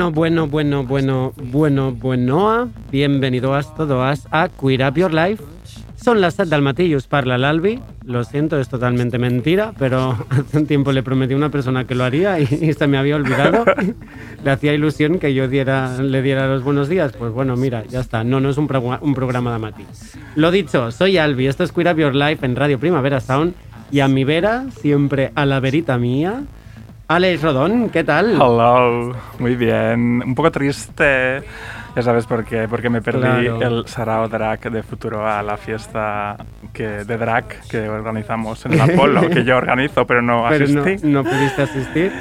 Bueno, bueno, bueno, bueno, bueno, bueno, bienvenidos todos a Queer Up Your Life. Son las 7 del matí parla l'Albi. Lo siento, es totalmente mentira, pero hace un tiempo le prometí a una persona que lo haría y, y se me había olvidado. le hacía ilusión que yo diera, le diera los buenos días. Pues bueno, mira, ya está. No, no es un, programa, un programa de matí. Lo dicho, soy Albi, esto es Queer Up Your Life en Radio Primavera Sound. Y a mi vera, siempre a la verita mía, Alex Rodón, ¿qué tal? Hello, muy bien. Un poco triste, ya sabes por qué, porque me perdí Claro. el Sarao Drag de Futuro a la fiesta que, de drag que organizamos en el Apolo, que yo organizo, pero no Pero no, asistí. no pudiste asistir.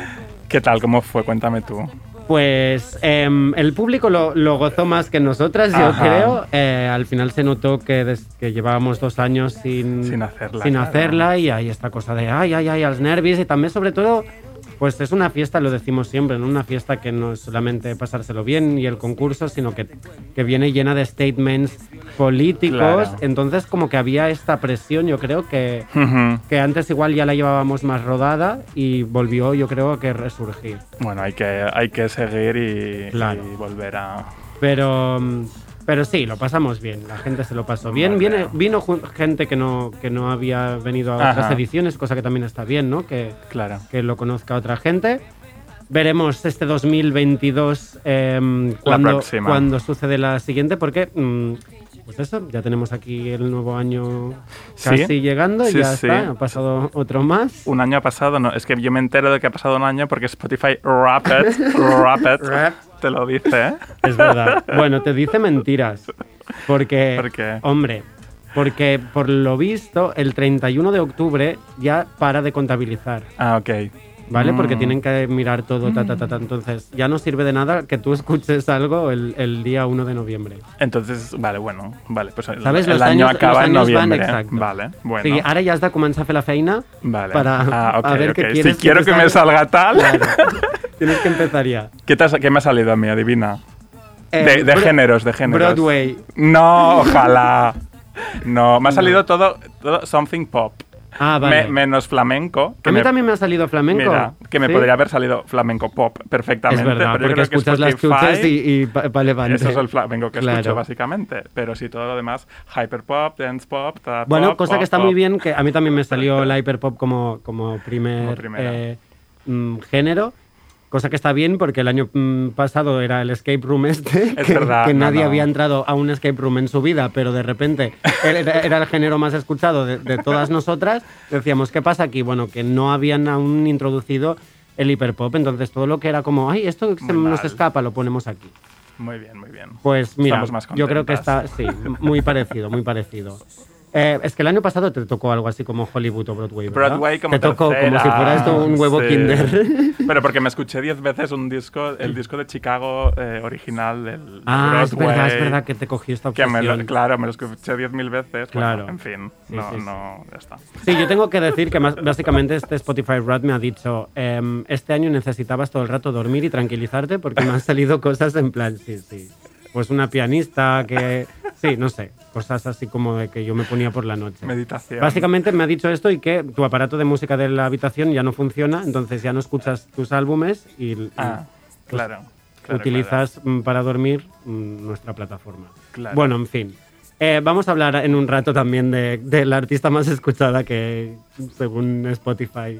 ¿Qué tal? ¿Cómo fue? Cuéntame tú. Pues em, el público lo, lo gozó más que nosotras, yo Ajá. creo. Eh, al final se notó que, des- que llevábamos dos años sin, Sin hacerla, sin claro. hacerla y hay esta cosa de ay, ay, ay, los nervios y también sobre todo, pues es una fiesta, lo decimos siempre, ¿no? una fiesta que no es solamente pasárselo bien y el concurso, sino que, que viene llena de statements políticos. Claro. Entonces como que había esta presión, yo creo que, que antes igual ya la llevábamos más rodada y volvió yo creo a que resurgir. Bueno, hay que, hay que seguir y, Claro. y volver a... Pero, mm, pero sí, lo pasamos bien. La gente se lo pasó bien. Vale. Viene, vino gente que no, que no había venido a otras Ajá. ediciones, cosa que también está bien, ¿no? Que, Claro. que lo conozca otra gente. Veremos este 2022 em, cuando, cuando sucede la siguiente, porque, mm, pues eso, ya tenemos aquí el nuevo año Sí. casi llegando, y Sí, ya sí. está, ha pasado otro más. Un año ha pasado, no, es que yo me entero de que ha pasado un año porque Spotify Rapid, Rapid, Rap. te lo dice, ¿eh? Es verdad. Bueno, te dice mentiras. Porque, ¿Por qué? hombre, porque por lo visto, el 31 de octubre ya para de contabilizar, Ah, ok. ¿Vale? Porque Mm. tienen que mirar todo, ta, ta, ta, ta. Entonces, ya no sirve de nada que tú escuches algo el, el día 1 de noviembre. Entonces, vale, bueno, vale, pues el, ¿Sabes? el Los año años- acaba en años van, noviembre. exacto. Vale, bueno. Sí, ahora ya has de començar a fer la feina vale. para ah, ok, a ver ok. qué quieres. Si quiero que me salga. tal, Claro. Tienes que empezar ya. ¿qué, te has- qué me ha salido a mí? Adivina. Eh, de géneros, de géneros. Broadway. No, ojalá. No, me ha salido todo, todo something pop. Ah, vale. Me- menos flamenco. a mí también me ha salido flamenco. Mira, que me ¿Sí? podría haber salido flamenco pop perfectamente. Es verdad, pero porque que escuchas las chuches y, y pa' levante. Eso es el flamenco que Claro. escucho, básicamente. Pero sí, todo lo demás, hyperpop, dance pop, trap Bueno, pop, cosa pop, que está pop. muy bien, que a mí también me salió la hyperpop como, como primer Como eh, mm, género. Cosa que está bien porque el año mm, pasado era el escape room este, Es que, verdad, que no, nadie no. había entrado a un escape room en su vida, pero de repente era, era el género más escuchado de, de todas nosotras. Decíamos, ¿qué pasa aquí? Bueno, que no habían aún introducido el hiperpop, entonces todo lo que era como, ay, esto se nos escapa, lo ponemos aquí. Muy bien, muy bien. Pues mira, yo creo que está, sí, muy parecido, muy parecido. Eh, es que el año pasado te tocó algo así como Hollywood o Broadway, ¿verdad? Broadway como Te tocó como si fuera esto un huevo Sí. Kinder. Pero porque me escuché diez veces un disco, el disco de Chicago eh, original del de ah, es Broadway. verdad, es verdad que te cogí esta Que me lo- obsesión. claro, me lo escuché diez mil veces. Claro. Bueno, en fin, Sí, no, sí, no, ya está. Sí, yo tengo que decir que más, básicamente este Spotify Rat me ha dicho, em, este año necesitabas todo el rato dormir y tranquilizarte porque me han salido cosas en plan, sí, sí. Pues una pianista que, sí, no sé, cosas así como de que yo me ponía por la noche. Meditación. Básicamente me ha dicho esto y que tu aparato de música de la habitación ya no funciona, entonces ya no escuchas tus álbumes y, y, Ah, pues, claro. claro, utilizas mm, para dormir mm, nuestra plataforma. Claro. Bueno, en fin. Eh, vamos a hablar en un rato también de, de la artista más escuchada que según Spotify.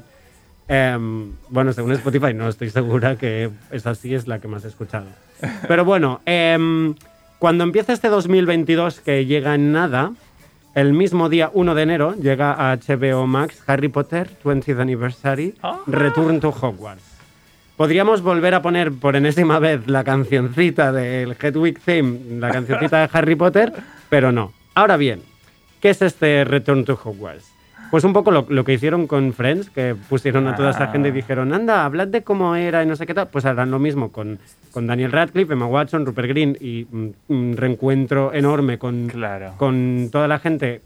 Em, bueno, según Spotify no estoy segura que esa sí es la que más he escuchado. Pero bueno, em, cuando empieza este 2022 que llega en nada, el mismo día 1 de enero llega a HBO Max Harry Potter 20th Anniversary Ah. Return to Hogwarts. Podríamos volver a poner por enésima vez la cancioncita del Hedwig Theme, la cancioncita de Harry Potter, pero no. Ahora bien, ¿qué es este Return to Hogwarts? Pues un poco lo, lo que hicieron con Friends, que pusieron a toda esa Ah. gente y dijeron, anda, hablad de cómo era y no sé qué tal. Pues harán lo mismo con, con Daniel Radcliffe, Emma Watson, Rupert Green y mm, un reencuentro enorme con, Claro. con toda la gente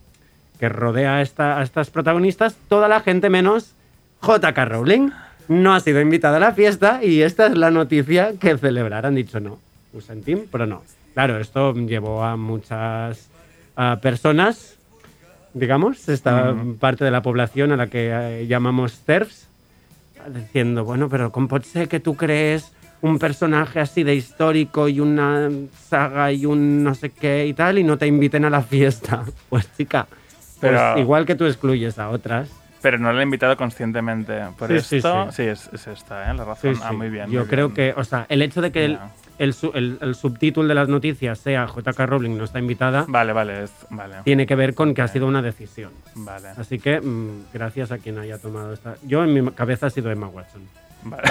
que rodea a, esta- a estas protagonistas, toda la gente menos J.K. Rowling. No ha sido invitada a la fiesta y esta es la noticia que celebrar. Han dicho no. Ho sentim, pero no. Claro, esto llevó a muchas ah, personas, digamos, esta Ujú. parte de la población a la que eh, llamamos TERFs, diciendo, bueno, pero ¿cómo puede ser que tú crees un personaje así de histórico y una saga y un no sé qué y tal y no te inviten a la fiesta? Pues chica, pues Pero- igual que tú excluyes a otras. Pero no la he invitado conscientemente. Por Sí, sí, esto, sí. sí, es, es esta, ¿eh? La razón. Sí, Ah, sí. muy bien. Yo muy creo bien. que, o sea, el hecho de que el, Ya. El, su- el- el subtítulo de las noticias sea J.K. Rowling no está invitada, Vale, vale, es, vale. tiene que ver con que ha sido una decisión. Vale, Así que mm, gracias a quien haya tomado esta. Yo en mi cabeza ha sido Emma Watson. vale.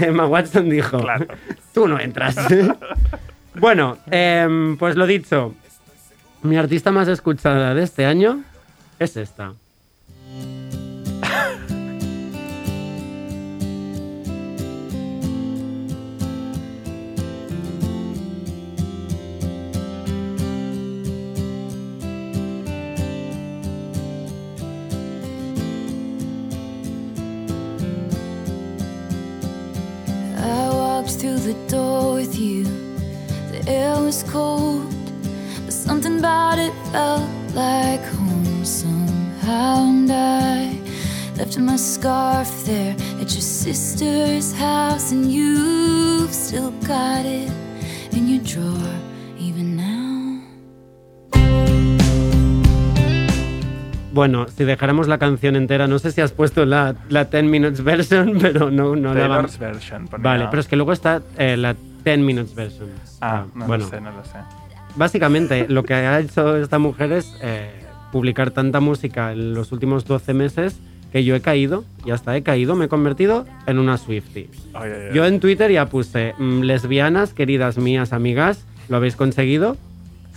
Emma Watson dijo, Claro. tú no entras. bueno, em, pues lo dicho, mi artista más escuchada de este año es esta. Through the door with you. The air was cold, but something about it felt like home somehow. And I left my scarf there at your sister's house, and you've still got it in your drawer Bueno, si dejáramos la canción entera, no sé si has puesto la, la 10 minutes version, pero no, no la vamos. Version. ponía. Vale, pero es que luego está eh, la 10 minutes version. Ah, no bueno, lo sé, no lo sé. básicamente lo que ha hecho esta mujer es eh, publicar tanta música en los últimos 12 meses que yo he caído, y hasta he caído, me he convertido en una Swiftie. Ay, ay, ay. Yo en Twitter ya puse, mm, lesbianas, queridas mías, amigas, ¿lo habéis conseguido?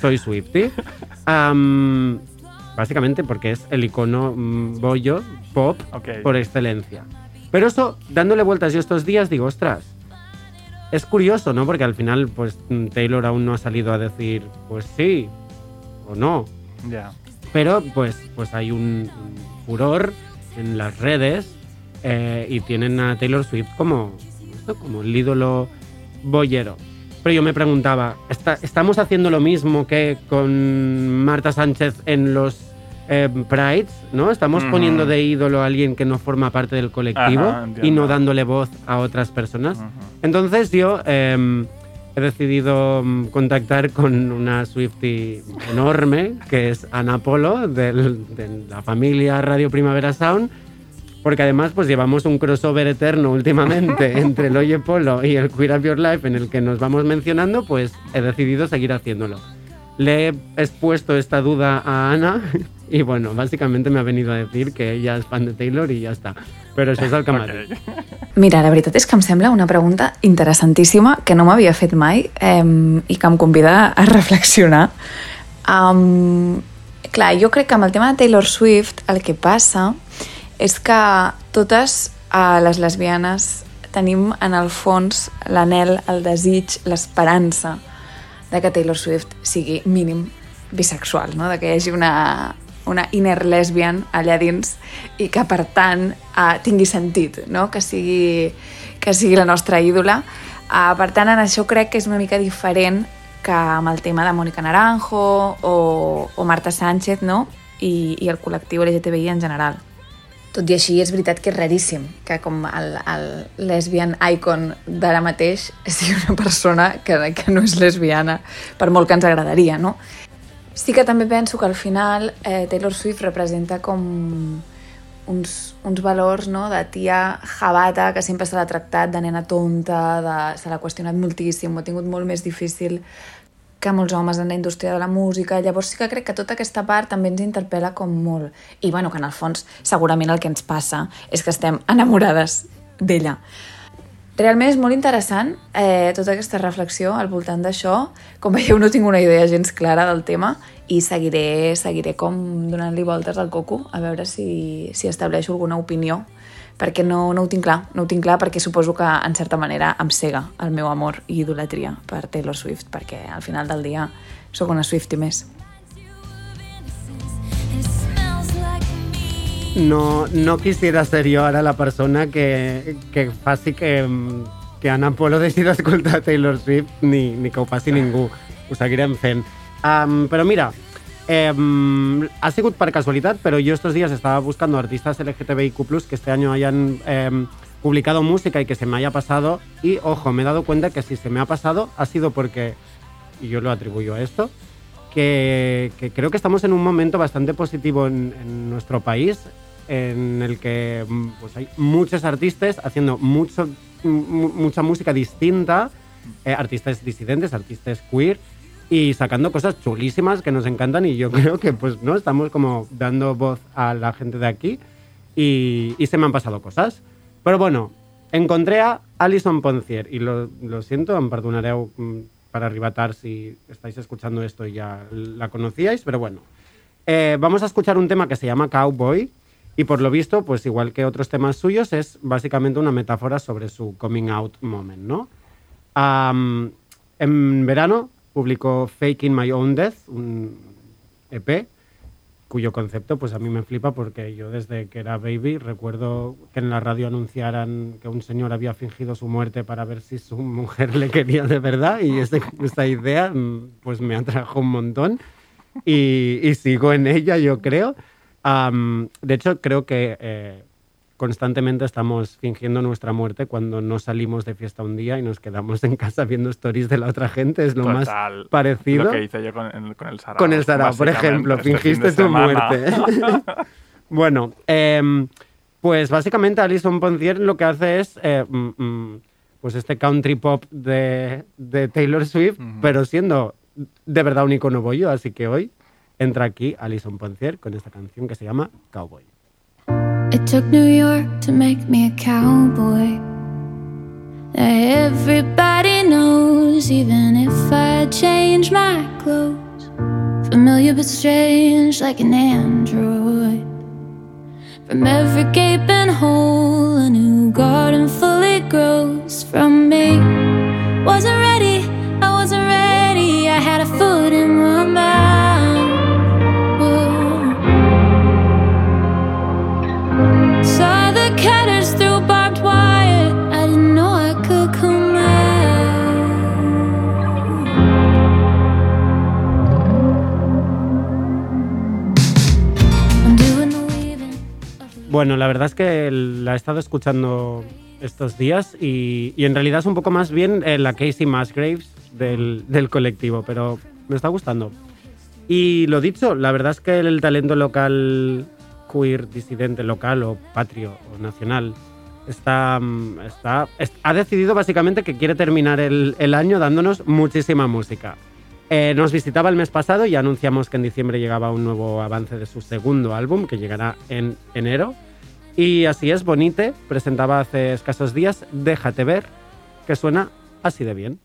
Soy Swiftie. Am, básicamente porque es el icono mm, bollo, pop, por excelencia. Pero eso, dándole vueltas yo estos días, digo, ostras, es curioso, ¿no? Porque al final, pues mm, Taylor aún no ha salido a decir, pues sí, o no. Ya. Pero pues, pues hay un, furor en las redes eh, y tienen a Taylor Swift como, como el ídolo boyero. Pero yo me preguntaba, ¿está- ¿estamos haciendo lo mismo que con Marta Sánchez en los eh, Prides? ¿no? Estamos poniendo de ídolo a alguien que no forma parte del colectivo Ajá, y no dándole voz a otras personas. Entonces yo em, he decidido mm, contactar con una Swiftie enorme, que es Ana Polo, del- de la familia Radio Primavera Sound, porque además pues llevamos un crossover eterno últimamente entre el Oye Polo y el Queer Up Your Life en el que nos vamos mencionando, pues he decidido seguir haciéndolo. Le he expuesto esta duda a Ana y bueno, básicamente me ha venido a decir que ella es fan de Taylor y ya está. Pero això és el que m'ha dit. Mira, la veritat és que em sembla una pregunta interessantíssima que no m'havia fet mai eh, i que em convida a reflexionar. Um, clar, jo crec que amb el tema de Taylor Swift el que passa és que totes uh, les lesbianes tenim en el fons l'anel, el desig, l'esperança de que Taylor Swift sigui mínim bisexual, no? de que hi hagi una, una inner lesbian allà dins i que per tant uh, tingui sentit, no? que, sigui, que sigui la nostra ídola. Uh, per tant, en això crec que és una mica diferent que amb el tema de Mónica Naranjo o, o Marta Sánchez no? I, i el col·lectiu LGTBI en general. Tot i així, és veritat que és raríssim que com el, el lesbian icon d'ara mateix sigui una persona que, que no és lesbiana, per molt que ens agradaria, no? Sí que també penso que al final eh, Taylor Swift representa com uns, uns valors no? de tia jabata que sempre se l'ha tractat de nena tonta, de, se l'ha qüestionat moltíssim, ho ha tingut molt més difícil que molts homes en la indústria de la música. Llavors sí que crec que tota aquesta part també ens interpel·la com molt. I bueno, que en el fons segurament el que ens passa és que estem enamorades d'ella. Realment és molt interessant eh, tota aquesta reflexió al voltant d'això. Com veieu, no tinc una idea gens clara del tema i seguiré, seguiré com donant-li voltes al coco a veure si, si estableixo alguna opinió perquè no, no ho tinc clar, no ho tinc clar perquè suposo que en certa manera em cega el meu amor i idolatria per Taylor Swift perquè al final del dia sóc una més. Smells like me. No, no quisiera ser jo ara la persona que, que faci que, que Anna Polo deixi d'escoltar Taylor Swift ni, ni que ho faci ningú. Ho seguirem fent. Um, però mira, em, ha sigut per casualitat, pero yo estos días estaba buscando artistas LGTBIQ+, que este año hayan em, publicado música y que se me haya pasado. Y, ojo, me he dado cuenta que si se me ha pasado ha sido porque, y yo lo atribuyo a esto, que, que creo que estamos en un momento bastante positivo en, en nuestro país, en el que mm, pues hay muchos artistas haciendo mucho, mu- mucha música distinta, eh, artistas disidentes, artistas queer, y sacando cosas chulísimas que nos encantan y yo creo que pues no estamos como dando voz a la gente de aquí y, y se me han pasado cosas. Però bueno, encontré a Alison Poncier y lo, lo siento, em perdonareu mm, per arribar tard si estáis escuchando esto y ya la conocíais, pero bueno. Eh, vamos a escuchar un tema que se llama Cowboy y por lo visto, pues igual que otros temas suyos, es básicamente una metáfora sobre su coming out moment, ¿no? Am, en verano publicó Faking My Own Death, un EP, cuyo concepto pues a mí me flipa porque yo desde que era baby recuerdo que en la radio anunciaran que un señor había fingido su muerte para ver si su mujer le quería de verdad y ese- esta idea pues me atrajo un montón y, y sigo en ella yo creo. Am, de hecho creo que eh, constantemente estamos fingiendo nuestra muerte cuando no salimos de fiesta un día y nos quedamos en casa viendo stories de la otra gente. Es lo Total. más parecido. Lo que hice yo con, el- con el Sarao. Con el Sarao, por ejemplo, este fin fingiste tu muerte. bueno, em, pues básicamente Alison Poncier lo que hace es eh, mm, mm, pues este country pop de, de Taylor Swift, pero siendo de verdad un icono bollo, así que hoy entra aquí Alison Poncier con esta canción que se llama Cowboy. It took New York to make me a cowboy. Everybody knows, even if I change my clothes. Familiar but strange, like an android. From every gaping hole, a new garden fully grows from me. Wasn't ready, Bueno, la verdad es que la he estado escuchando estos días y, y en realidad es un poco más bien eh, la Casey Musgraves del, del colectivo, pero me está gustando. Y lo dicho, la verdad es que el talento local, queer, disidente local o patrio o nacional, está, mm, está, es- ha decidido básicamente que quiere terminar el, el año dándonos muchísima música. Eh, nos visitaba el mes pasado y anunciamos que en diciembre llegaba un nuevo avance de su segundo álbum, que llegará en enero. Y así es, Bonite presentaba hace escasos días Déjate ver, que suena así de bien.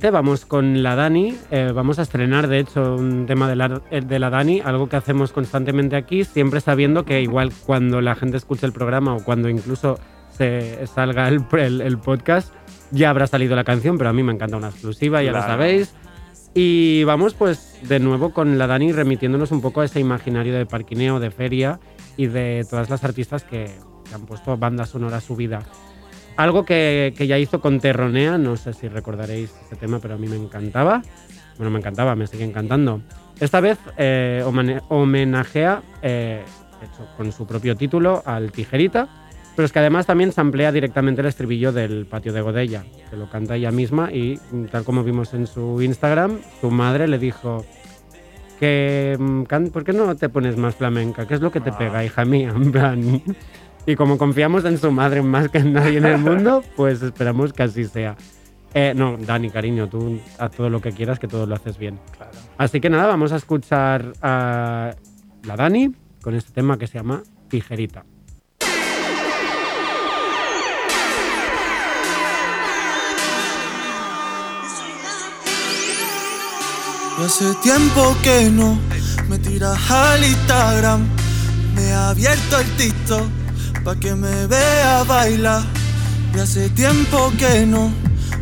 Vamos con la Dani. Eh, vamos a estrenar, de hecho, un tema de la, eh, de la Dani, algo que hacemos constantemente aquí, siempre sabiendo que igual cuando la gente escuche el programa o cuando incluso se salga el, el- el podcast, ya habrá salido la canción, pero a mí me encanta una exclusiva, ya lo sabéis. Y vamos pues de nuevo con la Dani remitiéndonos un poco a ese imaginario de parquineo, de feria y de todas las artistas que, que han puesto banda sonora a su vida. Algo que, que ya hizo con Terronea, no sé si recordaréis ese tema, pero a mí me encantaba. Bueno, me encantaba, me sigue encantando. Esta vez eh, homenajea, eh, hecho con su propio título, al Tijerita, pero es que además también se amplía directamente el estribillo del patio de Godella, que lo canta ella misma y mm, tal como vimos en su Instagram, su madre le dijo que mm, ¿por qué no te pones más flamenca? ¿Qué es lo que te pega, hija mía? En plan, y como confiamos en su madre más que en nadie en el mundo, pues esperamos que así sea. Eh, no, Dani, cariño, tú haz todo lo que quieras, que todo lo haces bien. Claro. Así que nada, vamos a escuchar a la Dani con este tema que se llama Tijerita. Y hace tiempo que no me tiras al Instagram. Me he abierto el TikTok pa' que me vea bailar. Y hace tiempo que no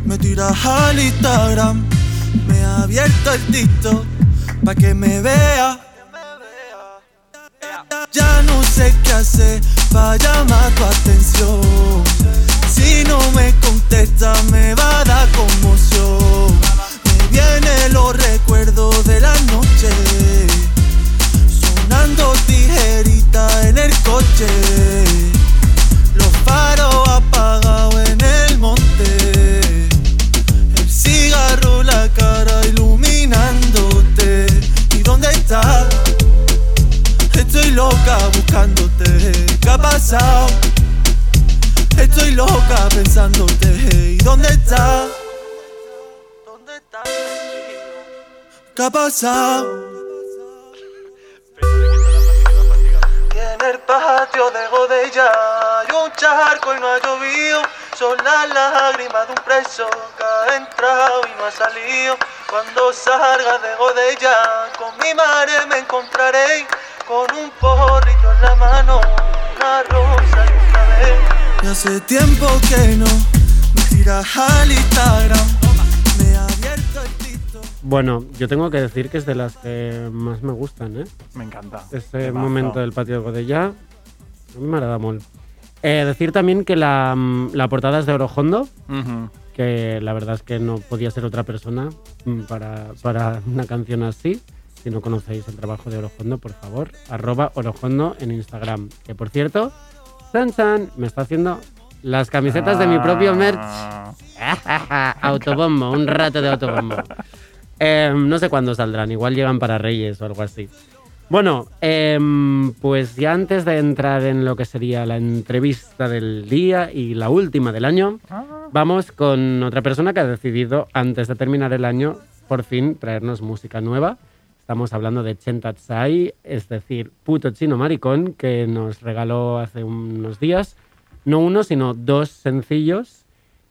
me tiras al Instagram. Me he abierto el TikTok pa' que me vea. Ya no sé qué hacer pa' llamar tu atención. Si no me contesta me va a dar conmoción. Pasado? Y en el patio de Godella hay un charco y no ha llovido. Son las lágrimas de un preso que ha entrado y no ha salido. Cuando salga de Godella, con mi madre me encontraré con un porrito en la mano, una rosa y un clavel. Y hace tiempo que no me tiras al Instagram. Bueno, yo tengo que decir que es de las que más me gustan, ¿eh? Me encanta. Ese momento del patio de Godella, a mí me agrada molt. Eh, decir también que la, mm, la portada es de Orojondo, Ujú. que la verdad es que no podía ser otra persona mm, para, para una canción así. Si no conocéis el trabajo de Orojondo, por favor, arroba Orojondo en Instagram. Que por cierto, San San me está haciendo las camisetas de mi propio merch. Ah, autobombo, un rato de autobombo. Eh, no sé cuándo saldrán, igual llegan para Reyes o algo así. Bueno, em, pues ya antes de entrar en lo que sería la entrevista del día y la última del año, vamos con otra persona que ha decidido, antes de terminar el año, por fin traernos música nueva. Estamos hablando de Chen Tatsai, es decir, puto chino maricón, que nos regaló hace unos días, no uno, sino dos sencillos.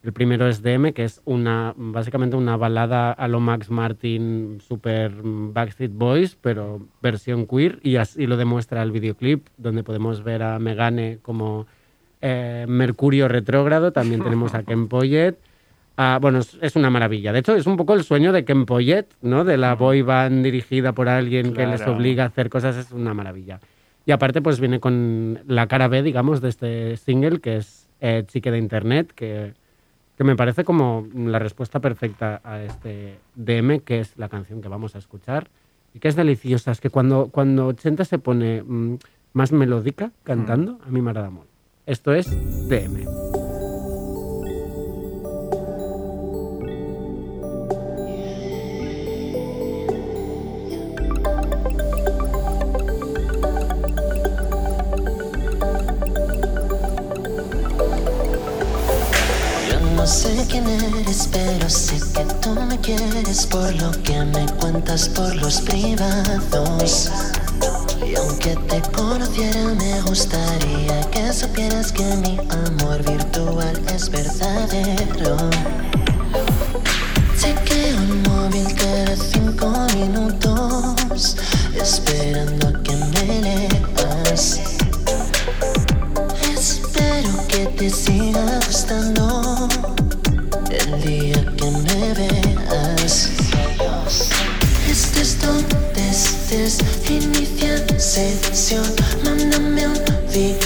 El primero es DM, que es una básicamente una balada a lo Max Martin, super Backstreet Boys, pero versión queer, y así lo demuestra el videoclip, donde podemos ver a Megane como eh, Mercurio retrógrado, también tenemos a Ken Poyet. Ah, bueno, es, una maravilla. De hecho, es un poco el sueño de Ken Poyet, ¿no? De la boy band dirigida por alguien que les Claro. obliga a hacer cosas, es una maravilla. Y aparte, pues viene con la cara B, digamos, de este single, que es eh, Chique de Internet, que, que me parece como la respuesta perfecta a este DM, que es la canción que vamos a escuchar, y que es deliciosa. Es que cuando, cuando Chenta se pone mm, más melódica cantando, a mí me agrada mucho. Esto es DM. Quién eres, pero sé que tú me quieres por lo que me cuentas por los privados. Y aunque te conociera, me gustaría que supieras que mi amor virtual es verdadero. Take minutos esperando a que me leas. Espero que te siga gustando inicia sesión. Mándame un DM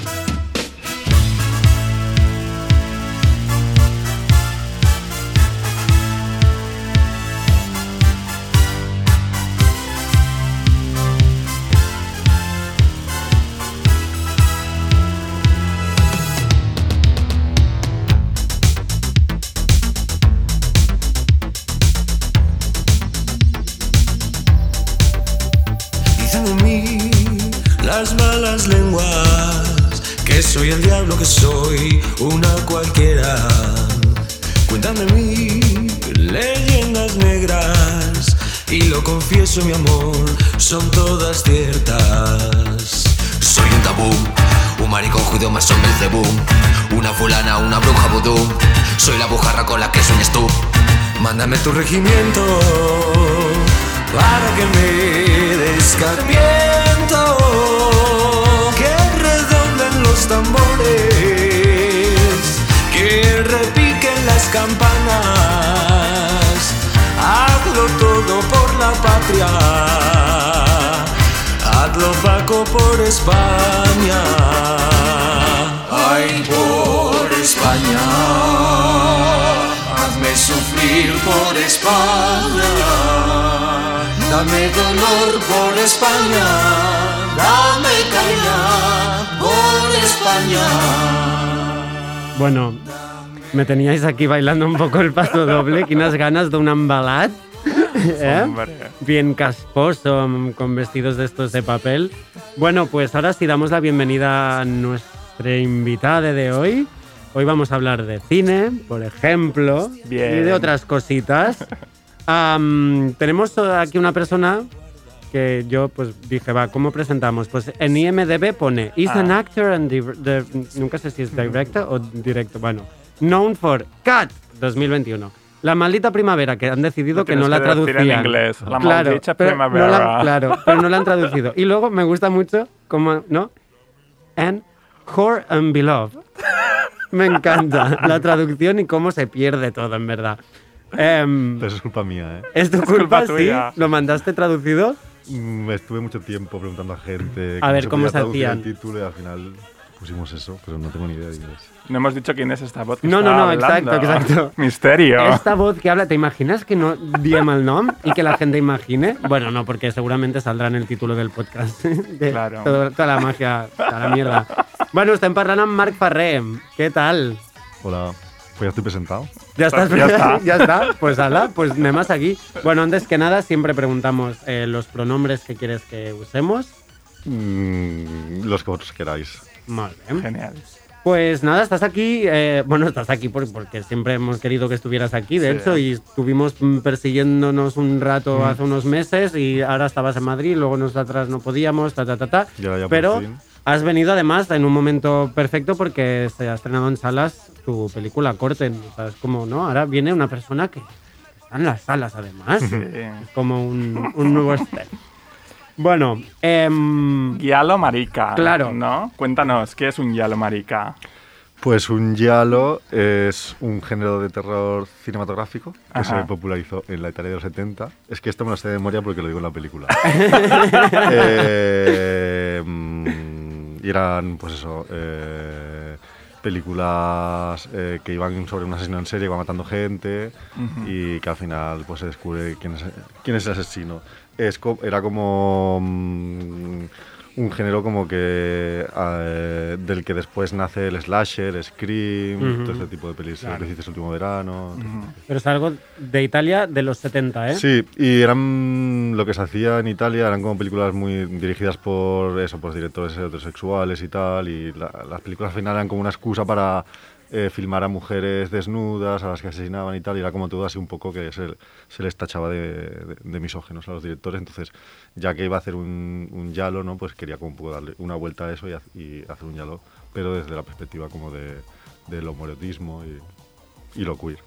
que soy una cualquiera. Cuentan de mí leyendas negras y lo confieso, mi amor, son todas ciertas. Soy un tabú, un maricón judío más hombre de boom, una fulana, una bruja vudú. Soy la bujarra con la que sueñas tú. Mándame tu regimiento para que me descarmiento. Los tambores, que repiquen las campanas. Hazlo todo por la patria, hazlo Paco por España. Ay, por España. Hazme sufrir por España. Dame dolor por España. Dame caña España. Bueno, me teníais aquí bailando un poco el paso doble, que unas ganas de un embalat. ¿eh? Bien casposo, con vestidos de estos de papel. Bueno, pues ahora sí damos la bienvenida a nuestra invitada de hoy. Hoy vamos a hablar de cine, por ejemplo, Bien. y de otras cositas. Tenemos aquí una persona que yo pues dije, va, ¿cómo presentamos? Pues en IMDB pone, is an Ah. actor and nunca sé si es director o directo, bueno, known for Cat 2021. La maldita primavera, que han decidido que no la en traducían. inglés, la Claro, maldita pero no la- primavera. claro, pero no la han traducido. Y luego me gusta mucho como, ¿no? And Whore and Beloved. Me encanta la traducción y cómo se pierde todo, en verdad. Pero eso es culpa mía, ¿eh? ¿Es tu Es culpa, culpa sí? ¿Lo mandaste traducido? Mm, Estuve mucho tiempo preguntando a gente A ver, ¿cómo se hacían? el título y al final pusimos eso, pero no tengo ni idea de inglés. No hemos dicho quién es esta voz que No, está no, no, hablando. exacto, exacto. Misterio. Esta voz que habla, ¿te imaginas que no diem el nom y que la gente imagine? Bueno, no, porque seguramente saldrá en el título del podcast. De Claro. toda la magia, toda la mierda. Bueno, estem parlant amb Marc Ferrer. ¿Qué tal? Hola, pues ya estoy presentado. ¿Ya estás? Ya está. ¿Ya está? Pues ala, pues anem a seguir. Bueno, antes que nada, siempre preguntamos eh, los pronombres que quieres que usemos. Mm, los que vosotros queráis. Molt bé. Genial. Pues nada, estás aquí. eh, bueno, estás aquí por- porque siempre hemos querido que estuvieras aquí, de Sí. hecho, y estuvimos mm, persiguiéndonos un rato hace unos meses y ahora estabas en Madrid, luego nosotras no podíamos, ta, ta, ta, ta. Ya Pero has venido además en un momento perfecto porque se ha estrenado en salas tu película Corten. O sea, es como, ¿no? Ahora viene una persona que está en las salas además. Sí. Es como un, un nuevo step. Bueno, em, Giallo marica. Claro. ¿No? Cuéntanos, ¿qué es un giallo marica? Pues un giallo es un género de terror cinematográfico que se popularizó en la Italia de los 70. Es que esto me lo sé de memoria porque lo digo en la película. Eh, mm, y eran, pues eso, eh, películas eh, que iban sobre un asesino en serie, va matando gente y que al final pues se descubre quién es, quién es el asesino. Es era como mm, un género como que eh, del que después nace el slasher, Scream, Ujú. todo este tipo de pelis, Claro. que hiciste el último verano. Pero es algo de Italia de los 70, ¿eh? Sí, y eran lo que se hacía en Italia, eran como películas muy dirigidas por eso, por directores heterosexuales y tal, y la- las películas al final eran como una excusa para eh, filmar a mujeres desnudas, a las que asesinaban y tal, y era como todo así un poco que se, se les tachaba de, de- de misógenos a los directores, entonces ya que iba a hacer un, un yalo, ¿no? pues quería como un poco darle una vuelta a eso y, y hacer un yalo, pero desde la perspectiva como de, del homoerotismo y, y lo queer.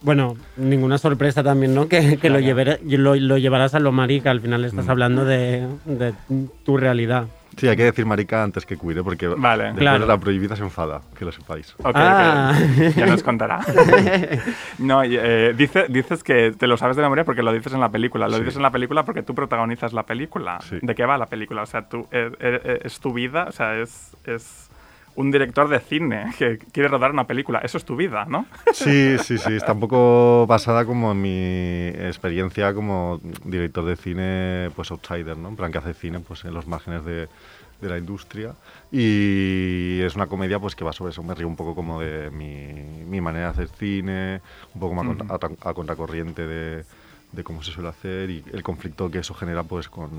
Bueno, ninguna sorpresa también, ¿no? Que, que lo, llevara- lo, lo llevarás a lo marica, al final estás Mm. hablando de, de tu realidad. Sí, hay que decir marica antes que queer, ¿eh? porque Vale. después Claro. la prohibida se enfada, que lo sepáis. Ok, ok. Ah. Ya nos contará. no, eh, dice- dices que te lo sabes de memoria porque lo dices en la película. Lo Sí. dices en la película porque tú protagonizas la película. Sí. ¿De qué va la película? O sea, tú, eh, eh, es tu vida, o sea, es, es un director de cine que quiere rodar una película. Eso es tu vida, ¿no? Sí, sí, sí, está un poco basada como en mi experiencia como director de cine, pues outsider, ¿no? En plan que hace cine pues en los márgenes de, de la industria y es una comedia pues que va sobre eso, me río un poco como de mi, mi manera de hacer cine, un poco más a, tra- a contracorriente de, de cómo se suele hacer y el conflicto que eso genera pues con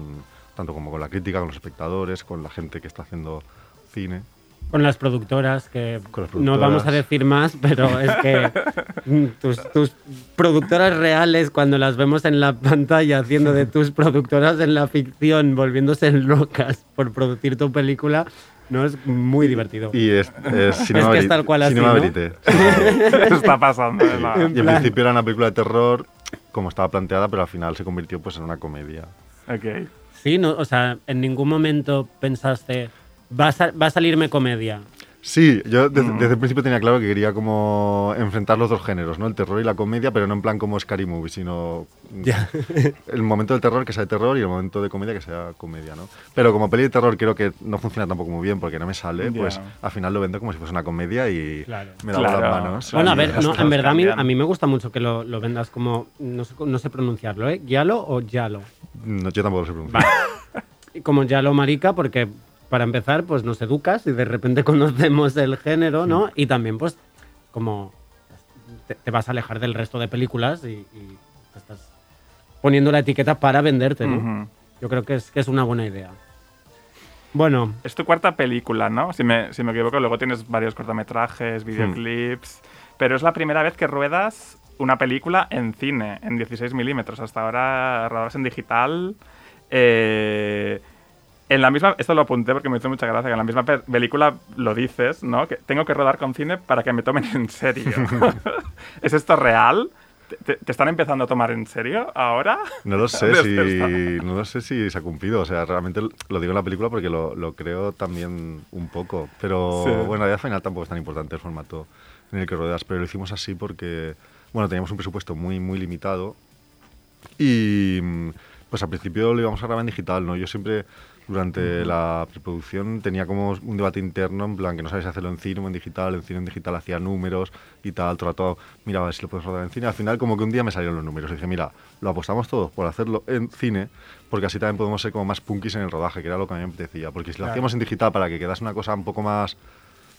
tanto como con la crítica, con los espectadores, con la gente que está haciendo cine. Con las productoras, que las no productoras. vamos a decir más, pero es que tus, tus productoras reales, cuando las vemos en la pantalla haciendo de tus productoras en la ficción, volviéndose locas por producir tu película, no es muy divertido. Y es, es Cinema, que es tal cual así, Cinema ¿no? Verité. está pasando. es la- Y en principio era una película de terror, como estaba planteada, pero al final se convirtió pues en una comedia. Ok. Sí, no, o sea, en ningún momento pensaste, va a, sa- va a salirme comedia. Sí, yo desde, Mm. desde el principio tenía claro que quería como enfrentar los dos géneros, ¿no? El terror y la comedia, pero no en plan como Scary Movie, sino el momento del terror que sea de terror y el momento de comedia que sea comedia, ¿no? Pero como peli de terror creo que no funciona tampoco muy bien porque no me sale, pues al final lo vendo como si fuese una comedia y Claro. me Claro. las manos. Bueno, a ver, no, en verdad a mí, a mí me gusta mucho que lo, lo vendas como, no sé, no sé pronunciarlo, ¿eh? ¿Yalo o Yalo? No, yo tampoco lo sé pronunciar. Y como Yalo marica, porque para empezar, pues nos educas y de repente conocemos el género, ¿no? Y también, pues, como te, te vas a alejar del resto de películas y, y te estás poniendo la etiqueta para venderte, ¿no? Yo creo que es, que es una buena idea. Bueno, Es tu cuarta película, ¿no? Si me, si me equivoco, luego tienes varios cortometrajes, videoclips. Pero es la primera vez que ruedas una película en cine, en 16 milímetros. Hasta ahora rodabas en digital. Eh, en la misma, esto lo apunté porque me hizo mucha gracia, que en la misma pe- película lo dices, ¿no? Que tengo que rodar con cine para que me tomen en serio. ¿Es esto real? ¿Te, te- están empezando a tomar en serio ahora? No lo sé si esta- no lo sé si se ha cumplido. O sea, realmente lo digo en la película porque lo, lo creo también un poco. Pero Sí. bueno, al final tampoco es tan importante el formato en el que rodeas. Pero lo hicimos así porque bueno, teníamos un presupuesto muy, muy limitado. Y mm, pues al principio lo íbamos a grabar en digital, ¿no? Yo siempre durante la preproducción tenía como un debate interno en plan que no sabes hacerlo en cine o en digital, en cine en digital hacía números y tal, todo, mira, a ver si lo puedes rodar en cine. Al final como que un día me salieron los números y dije, mira, lo apostamos todos por hacerlo en cine porque así también podemos ser como más punkis en el rodaje, que era lo que a mí me apetecía. Porque si lo Claro. hacíamos en digital para que quedase una cosa un poco más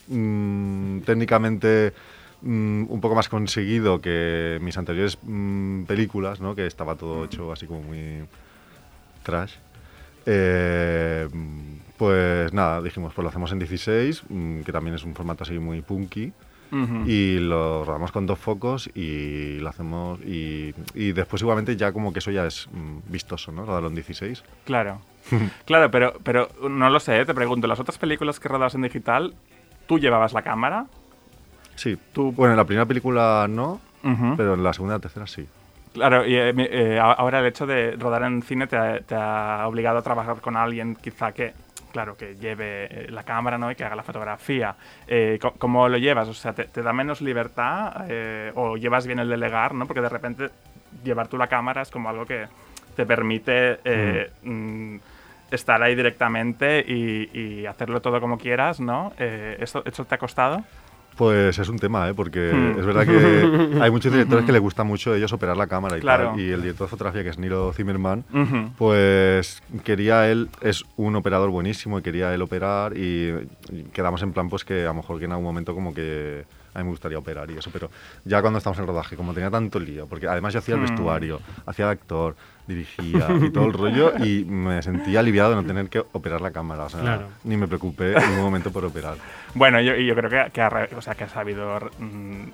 mm, técnicamente mm, un poco más conseguido que mis anteriores mm, películas, ¿no? que estaba todo hecho así como muy trash. Eh, pues nada, dijimos, pues lo hacemos en 16, mm, que también es un formato así muy punky. Y lo rodamos con dos focos y lo hacemos. Y, y después, igualmente, ya como que eso ya es mm, vistoso, ¿no? Rodarlo en 16. Claro. claro, pero, pero no lo sé, ¿eh? te pregunto, ¿las otras películas que rodabas en digital, tú llevabas la cámara? Sí. Tú- Bueno, en la primera película no, pero en la segunda y la tercera sí. Claro, y eh, eh, ahora el hecho de rodar en cine te ha, te ha obligado a trabajar con alguien quizá que, claro, que lleve eh, la cámara ¿no? y que haga la fotografía. Eh, ¿Cómo lo llevas? O sea, ¿te, te da menos libertad eh, o llevas bien el delegar? ¿no? Porque de repente llevar tú la cámara es como algo que te permite eh, mm, estar ahí directamente y, y hacerlo todo como quieras, ¿no? Eh, ¿eso, ¿Eso te ha costado? Pues es un tema, ¿eh? porque Hmm. es verdad que hay muchos directores que les gusta mucho a ellos operar la cámara y Claro. tal. Y el director de fotografía, que es Nilo Zimmerman, pues quería él, es un operador buenísimo y quería él operar y, quedamos en plan pues que a lo mejor que en algún momento como que a mí me gustaría operar y eso, pero ya cuando estamos en el rodaje, como tenía tanto lío, porque además yo hacía el Hmm. vestuario, hacía de actor, dirigía y todo el rollo y me sentía aliviado de no tener que operar la cámara, o sea, Claro. ni me preocupé en ningún momento por operar. Bueno, yo, y yo creo que, que ha, o sea, que ha sabido mm,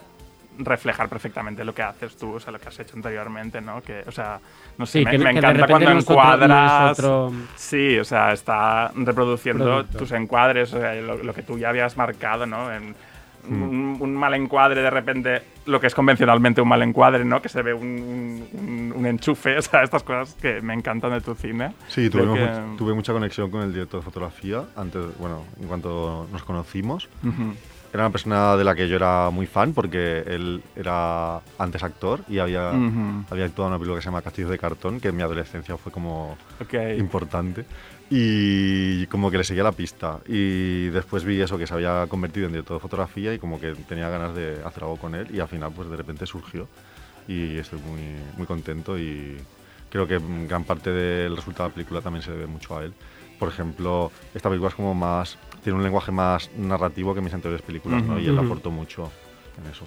reflejar perfectamente lo que haces tú, o sea, lo que has hecho anteriormente, ¿no? Que, o sea, no sé, Sí, me, que- encanta cuando encuadras. otro- Sí, o sea, está reproduciendo Producto. tus encuadres, o sea, lo, lo que tú ya habías marcado, ¿no? En, Hmm. un, un mal encuadre, de repente, lo que es convencionalmente un mal encuadre, ¿no? Que se ve un, un- un enchufe, o sea, estas cosas que me encantan de tu cine. Sí, tuvimos que- much- tuve mucha conexión con el director de fotografía antes, bueno, en cuanto nos conocimos. Era una persona de la que yo era muy fan porque él era antes actor y había, Ujú. había actuado en una película que se llama Castillos de Cartón, que en mi adolescencia fue como Ok. importante. Y como que le seguía la pista. Y después vi eso, que se había convertido en director de fotografía y como que tenía ganas de hacer algo con él y al final pues de repente surgió. Y estoy muy, muy contento y creo que gran parte del resultado de la película también se debe mucho a él. Por ejemplo, esta película es como más, tiene un lenguaje más narrativo que mis anteriores películas, ¿no? Y él aportó mucho en eso.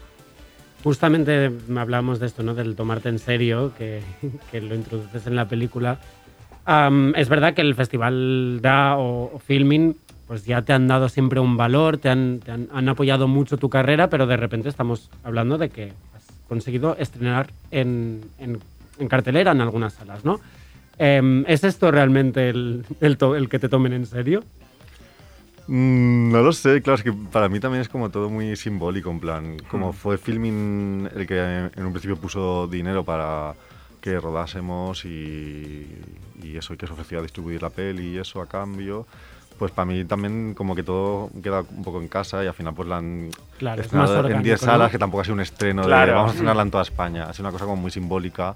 Justamente hablábamos de esto, ¿no? Del tomarte en serio, que, que lo introduces en la película. Es verdad que el festival da o, o Filming, pues ya te han dado siempre un valor, te han, te han, han apoyado mucho tu carrera, pero de repente estamos hablando de que has conseguido estrenar en, en- en cartelera en algunas salas, ¿no? Em, ¿Es esto realmente el, el que te tomen en serio? Mm, no lo sé, claro, es que para mí también es como todo muy simbólico, en plan, como fue Filming el que en un principio puso dinero para que rodásemos y, y eso, y que se ofrecía a distribuir la peli y eso a cambio, pues para mí también como que todo queda un poco en casa y al final pues la han Claro, es estrenado en orgánico, 10 ¿no? salas, que tampoco ha sido un estreno de vamos a estrenarla en toda España, es una cosa como muy simbólica.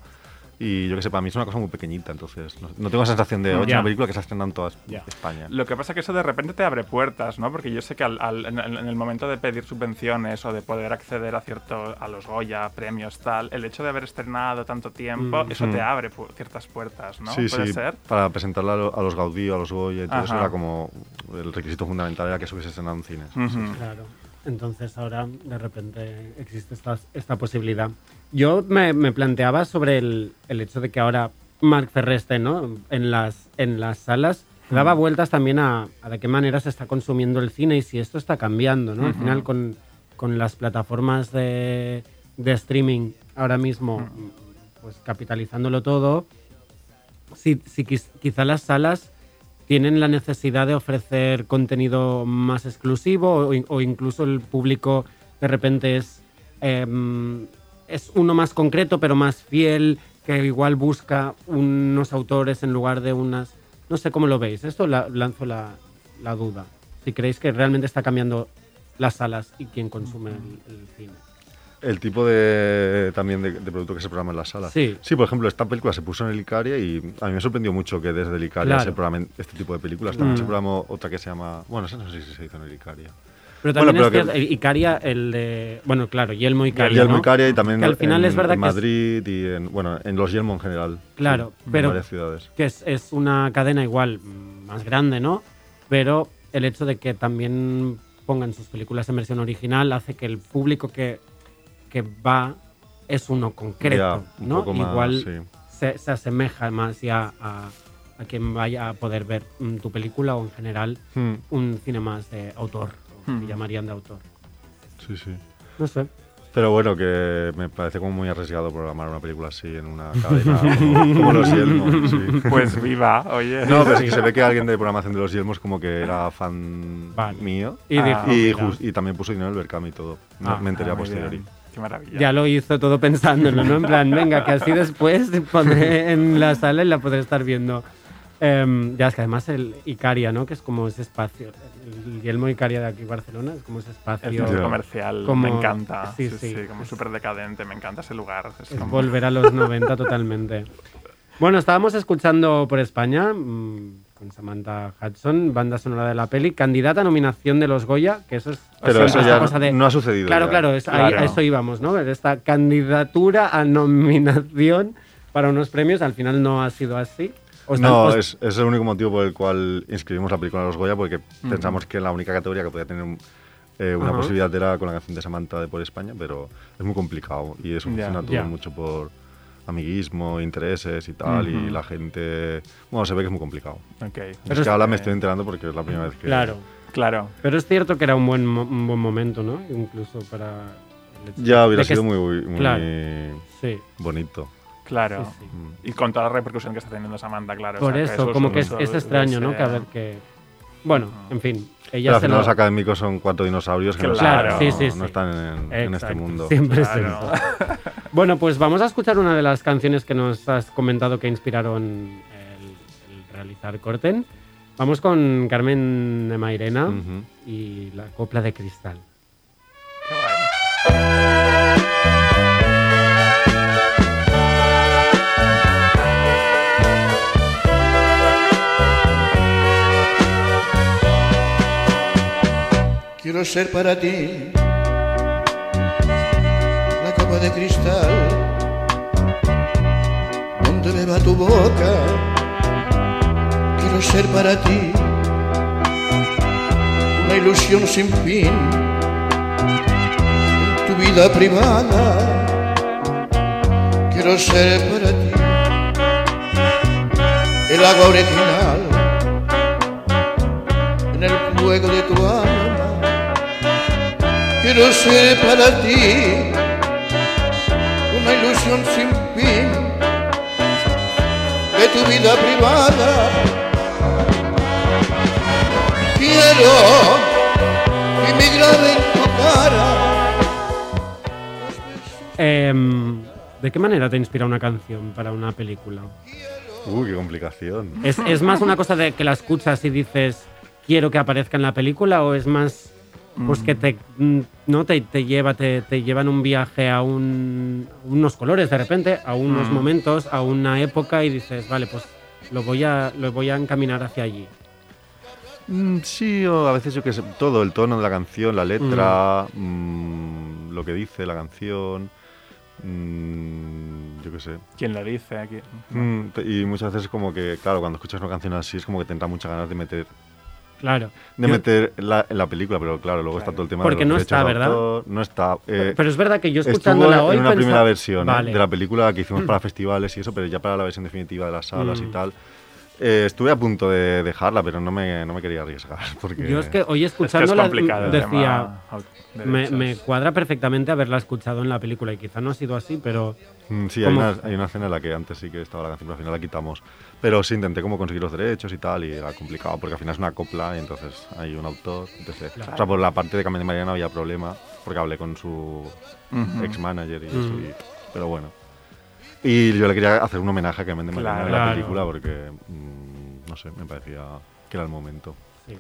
Y yo que sé, para mí es una cosa muy pequeñita, entonces no, no tengo la sensación de, oye, Ya. una película que se ha estrenado en toda. España. Lo que pasa es que eso de repente te abre puertas, ¿no? Porque yo sé que al- al- en, el momento de pedir subvenciones o de poder acceder a cierto a los Goya, premios, tal, el hecho de haber estrenado tanto tiempo, Mm. eso te Mm. abre pu- ciertas puertas, ¿no? Sí, ¿Puede sí, ser? para presentarla a, lo- a los Gaudí, a los Goya y todo eso era como el requisito fundamental era que eso hubiese estrenado en cines. Claro. Entonces ahora de repente existe esta, esta posibilidad. Yo me, me planteaba sobre el, el hecho de que ahora Marc Ferrer esté ¿no? en, las, en las salas. Daba vueltas también a, a de qué manera se está consumiendo el cine y si esto está cambiando. ¿no? Al final con, con las plataformas de, de streaming ahora mismo pues capitalizándolo todo, si, si quiz- quizá las salas tienen la necesidad de ofrecer contenido más exclusivo o, o incluso el público de repente es, em, es uno más concreto pero más fiel que igual busca unos autores en lugar de unas... No sé cómo lo veis, esto la- lanzo la, la duda. Si creéis que realmente está cambiando las salas y quién consume el, el cine. El tipo de también de, de producto que se programa en las salas. Sí. por ejemplo, esta película se puso en el Icaria y a mí me sorprendió mucho que desde el Icaria Claro. se programen este tipo de películas. También Mm. se programó otra que se llama... Bueno, no sé si se hizo en el Icaria. Pero Bueno, también pero es que- cierto, Icaria, el de... Bueno, claro, Yelmo Icaria, Yelmo ¿no? Icaria y también Que al final en, es verdad en que es- Madrid y en, bueno, en los Yelmo en general. Claro, Sí, pero En varias ciudades. que es, es una cadena igual más grande, ¿no? Pero el hecho de que también pongan sus películas en versión original hace que el público que, que va es uno concreto, Ya, un ¿no? más, igual sí. se, se asemeja más ya a, a quien vaya a poder ver mm, tu película o en general Hmm, un cine más de autor, que llamarían de autor. sí, sí. No sé. Pero bueno, que me parece como muy arriesgado programar una película así en una cadena como, como Los Yelmos. sí. Pues viva, oye. No, pero es que se ve que alguien de programación de Los Yelmos como que era fan Vale. mío Y Ah, y, también puso dinero en el Berkam y todo. Me, Ah, me enteré Ah, a posteriori. bien. Qué maravilla. ya lo hizo todo pensándolo, ¿no? En plan, venga, que así después pondré en la sala y la podré estar viendo. Em, ya es que además el Icaria, ¿no? Que es como ese espacio. El Yelmo Icaria de aquí Barcelona es como ese espacio. Ya. comercial Como- me encanta. sí, Sí, sí. sí, como súper decadente, me encanta ese lugar. Es Es como- volver a los 90 totalmente. Bueno, estábamos escuchando por España, mm, con Samantha Hudson, banda sonora de la peli, candidata a nominación de los Goya, que eso es Pero siempre eso esta ya cosa de- no ha sucedido. Claro, ya. claro, es- ahí- Claro. a eso íbamos, ¿no? Esta candidatura a nominación para unos premios, al final no ha sido así. No, es, es el único motivo por el cual inscribimos la película a los Goya, porque pensamos que la única categoría que podía tener un- eh, una Ajá. posibilidad era con la canción de Samantha de Por España, pero es muy complicado y eso Ya, funciona todo mucho por amiguismo, intereses y tal, y la gente... Bueno, se ve que es muy complicado. Ok. es Pero que es- ahora me estoy enterando porque es la primera vez que... Claro. Claro. Pero es cierto que era un buen, un buen momento, ¿no? Incluso para... Ya hubiera de sido muy, muy Claro. Sí. bonito. Claro. Sí, sí. Y con toda la repercusión que está teniendo Samantha, claro. o Por que eso, como que es, extraño, ¿no? Que a ver que... Bueno, en fin, Pero ella al se final lo... los académicos son cuatro dinosaurios que no, Claro, no- sí, sí, no sí. están en, en este mundo. Siempre Claro. Bueno, pues vamos a escuchar una de las canciones que nos has comentado que inspiraron el, el realizar Corten. Vamos con Carmen de Mairena y la copla de cristal. Qué guay. Quiero ser para ti la copa de cristal donde beba tu boca. Quiero ser para ti una ilusión sin fin en tu vida privada. Quiero ser para ti el agua original en el fuego de tu alma. Quiero ser para ti una ilusión sin fin de tu vida privada. Quiero que me grabe en tu cara. Em, ¿De qué manera te inspira una canción para una película? Uy, qué complicación. ¿Es, es más una cosa de que la escuchas y dices quiero que aparezca en la película o es más pues que te mm, no te, te lleva te, te llevan un viaje a un- unos colores de repente a unos Mm. momentos a una época y dices vale pues lo voy a lo voy a encaminar hacia allí Mm, Sí, o a veces yo que sé, todo, el tono de la canción, la letra, mm, lo que dice la canción, mm, yo qué sé. ¿Quién lo dice aquí? Mm, y muchas veces como que, claro, cuando escuchas una canción así es como que te entra muchas ganas de meter claro de Yo- meter la, la película, pero claro, luego está todo el tema Porque de los no derechos está, ¿verdad? autor, no está. eh, pero es verdad que yo escuchándola hoy en una pensaba- primera versión ¿eh? Vale. de la película que hicimos para festivales y eso, pero ya para la versión definitiva de las salas Mm. y tal. Eh, estuve a punto de dejarla, pero no me, no me quería arriesgar. Porque yo es que hoy Es que es escuchándola decía de me, me cuadra perfectamente haberla escuchado en la película y quizá no ha sido así pero Mm, sí, hay una, hay una escena en la que antes sí que estaba la canción, pero al final la quitamos. Pero sí intenté como conseguir los derechos y tal, y era complicado, porque al final es una copla y entonces hay un autor. Entonces, Claro. O sea, por la parte de Carmen de María no había problema, porque hablé con su Ujú. ex-manager y eso, Mm. y- pero bueno. Y yo le quería hacer un homenaje a Carmen de María en la Claro. película, porque, mm, no sé, me parecía que era el momento. sí.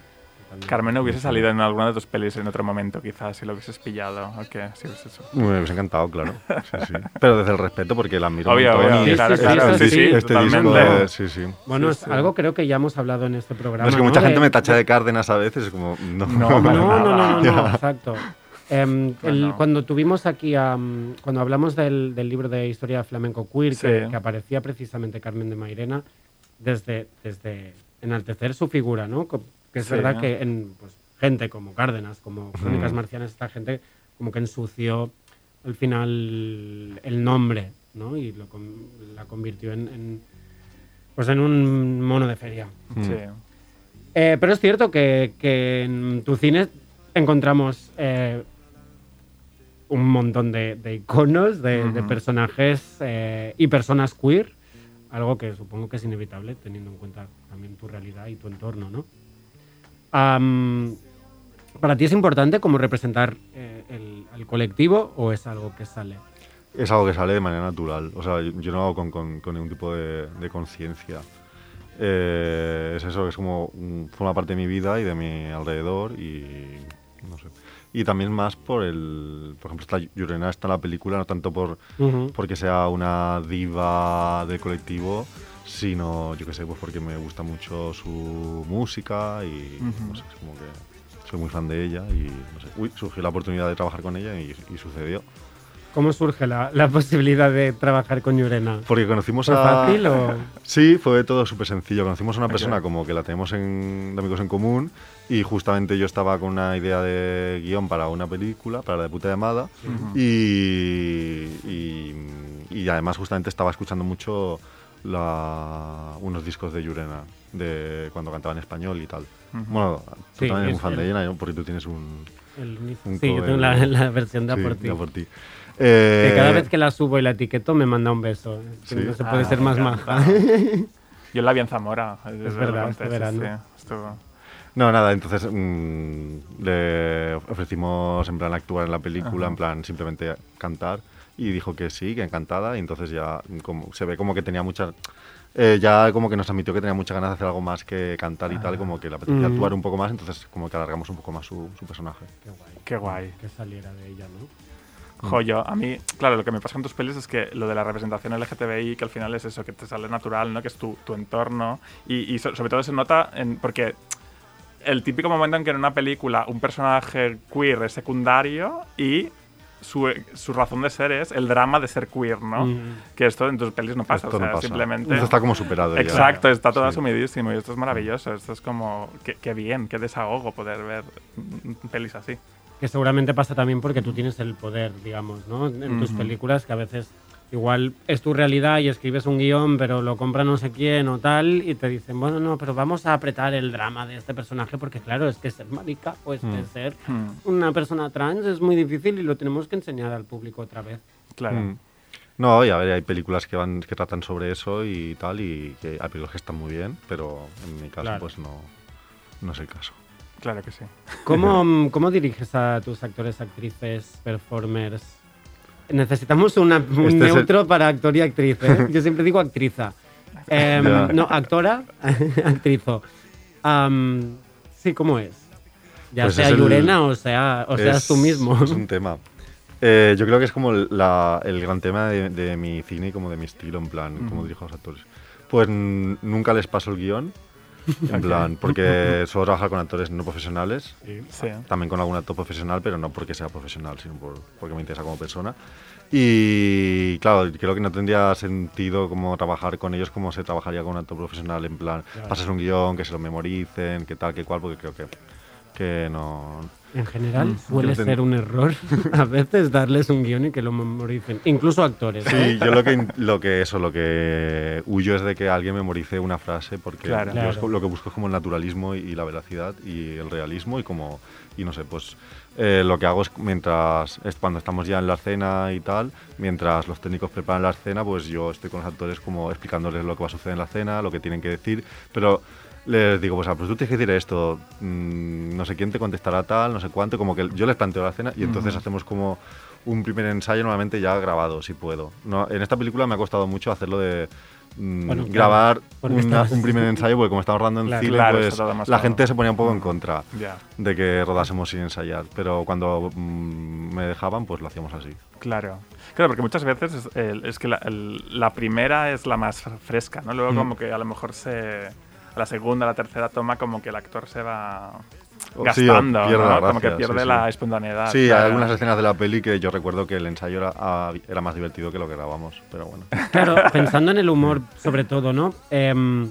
Carmen no hubiese salido en alguna de tus pelis en otro momento, quizás, si lo hubieses pillado. ¿O qué? Si hubiese hecho. Me hubiese encantado, claro. Sí, sí. Pero desde el respeto, porque la admiro Obvio, claro, este claro, disco- sí, sí, este disco, totalmente. sí, sí. Bueno, Sí, es sí. algo creo que ya hemos hablado en este programa. No, es que mucha ¿no? gente De- me tacha de Cárdenas a veces, es como, no. No, No, no, no, no, exacto. Em, el-. Cuando tuvimos aquí, a, mm, cuando hablamos del, del libro de historia flamenco queer, que, Sí. que aparecía precisamente Carmen de Mairena, desde, desde enaltecer su figura, ¿no? Que es Sí. verdad que en pues, gente como Cárdenas, como Crónicas Mm. Marcianas, esta gente como que ensució al final el nombre, ¿no? Y lo, la convirtió en, en, pues en un mono de feria. Mm. Sí. Eh, pero es cierto que, que en tu cine encontramos eh, un montón de, de iconos, de, personajes eh, y personas queer, algo que supongo que es inevitable teniendo en cuenta también tu realidad y tu entorno, ¿no? Am, ¿Para ti es importante como representar eh, el, colectivo o es algo que sale? Es algo que sale de manera natural. O sea, yo, yo no hago con, con- con ningún tipo de, de conciencia. Eh, es eso, es como mm, forma parte de mi vida y de mi alrededor y no sé. Y también más por el. Por ejemplo, está Yurena está en la película, no tanto por Ujú. porque sea una diva del colectivo, sino, yo qué sé, pues porque me gusta mucho su música y no sé, es como que soy muy fan de ella y no sé. Uy, surgió la oportunidad de trabajar con ella y, y sucedió. ¿Cómo surge la, la posibilidad de trabajar con Yurena? Porque conocimos ¿Fue a. fácil o...? Sí, fue todo súper sencillo. Conocimos a una persona como que la tenemos en, de amigos en común y justamente yo estaba con una idea de guion para una película, para la de puta llamada, y, y, y además justamente estaba escuchando mucho la- unos discos de Yurena, de cuando cantaba en español y tal. Bueno, tú Sí, también eres es un fan el- de ¿no? porque tú tienes un... El un sí, yo cover- tengo la, la versión de sí, por ti. Ti. Que Eh, cada vez que la subo y la etiqueto me manda un beso. Sí. No se puede Ah, ser más maja. Yo la vi en Zamora. Es verdad, este verano. Sí, estuvo- No, nada, entonces mm, le ofrecimos en plan actuar en la película, Ajá. en plan simplemente cantar y dijo que sí, que encantada y entonces ya como, se ve como que tenía muchas... eh, ya como que nos admitió que tenía muchas ganas de hacer algo más que cantar y tal, como que le apetecía Mm. actuar un poco más, entonces como que alargamos un poco más su, su personaje. Qué guay. Qué guay. Que saliera de ella, ¿no? Joyo, a mí, claro, lo que me pasa con tus pelis es que lo de la representación LGTBI, que al final es eso, que te sale natural, ¿no? Que es tu, tu entorno. Y, y so- sobre todo se nota en, porque el típico momento en que en una película un personaje queer es secundario y su, su razón de ser es el drama de ser queer, ¿no? Mm. Que esto en tus pelis no pasa, Esto o no sea, pasa. simplemente... Esto está como superado ya. Exacto, está todo Sí. asumidísimo y esto es maravilloso. Esto es como, qué, qué bien, qué desahogo poder ver mm, pelis así. Que seguramente pasa también porque tú tienes el poder, digamos, ¿no? En tus películas que a veces igual es tu realidad y escribes un guion, pero lo compra no sé quién o tal, y te dicen, bueno, no, pero vamos a apretar el drama de este personaje porque claro, es que ser marica, pues Mm. que ser Hmm, una persona trans es muy difícil y lo tenemos que enseñar al público otra vez. claro. Mm. No, y a ver, hay películas que van que tratan sobre eso y tal, y que hay películas que están muy bien, pero en mi caso Claro. pues no, no es el caso. Claro que sí. ¿Cómo, mm, ¿Cómo diriges a tus actores, actrices, performers? Necesitamos una- un Este el- neutro para actor y actriz. ¿eh? Yo siempre digo actriza. Em, no, actora, actrizo. Sí, ¿cómo es? Ya Pues sea el- Yurena o, sea, o seas Es- tú mismo. Es un tema. Eh, yo creo que es como la- el gran tema de, de mi cine y como de mi estilo, en plan, cómo dirijo a los actores. Pues nunca les paso el guion, en plan, porque suelo trabajar con actores no profesionales, Sí. también con algún actor profesional, pero no porque sea profesional, sino por- porque me interesa como persona. Y claro, creo que no tendría sentido como trabajar con ellos como se trabajaría con un actor profesional, en plan, Claro. pasas un guion, que se lo memoricen, que tal, que cual, porque creo que, que no, En general Mm, suele ten- ser un error a veces darles un guion y que lo memoricen. Incluso actores. ¿eh? Sí, yo lo que, in- lo que eso, lo que huyo es de que alguien memorice una frase porque Claro. yo Claro. lo que busco es como el naturalismo y, y la veracidad y el realismo y como y no sé, pues eh, lo que hago es mientras es cuando estamos ya en la escena y tal, mientras los técnicos preparan la escena, pues yo estoy con los actores como explicándoles lo que va a suceder en la escena, lo que tienen que decir, pero les digo, pues, ah, pues tú tienes que decir esto, mm, no sé quién te contestará tal, no sé cuánto, como que yo les planteo la escena y entonces hacemos como un primer ensayo normalmente ya grabado, si puedo. No, en esta película me ha costado mucho hacerlo de mm, Bueno, grabar una- un primer ensayo, porque como estamos rodando en Claro. cine, Claro, pues la claro. gente se ponía un poco en contra de que rodásemos sin ensayar. Pero cuando mm, me dejaban, pues lo hacíamos así. claro. Claro, porque muchas veces es, que la, el- la primera es la más fresca, ¿no? Luego Mm. como que a lo mejor se... A la segunda, a la tercera toma como que el actor se va O- sí, o gastando, pierde ¿no? la como que pierde sí, sí. la espontaneidad. Sí, claro. hay algunas escenas de la peli que yo recuerdo que el ensayo era, ah, era más divertido que lo que grabamos, pero bueno. Claro, pensando en el humor, sobre todo, ¿no? Em,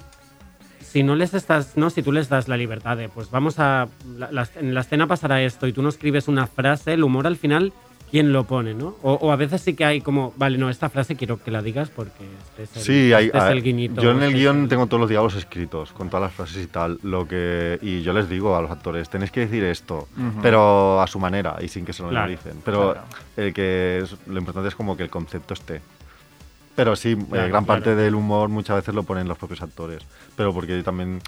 si no les estás, ¿no? Si tú les das la libertad de, pues vamos a. la- la- en la escena pasará esto y tú no escribes una frase, el humor al final, ¿quién lo pone, no? O, o a veces sí que hay como, vale, no, esta frase quiero que la digas porque este es el, Sí, hay, este es a el ver, guiñito. yo en el guion el- tengo todos los diálogos escritos, con todas las frases y tal, lo que y yo les digo a los actores, tenéis que decir esto, pero a su manera y sin que se lo Claro, memoricen. Pero claro. el que es- lo importante es como que el concepto esté. Pero sí, eh, Claro, gran parte del humor muchas veces lo ponen los propios actores, pero porque yo también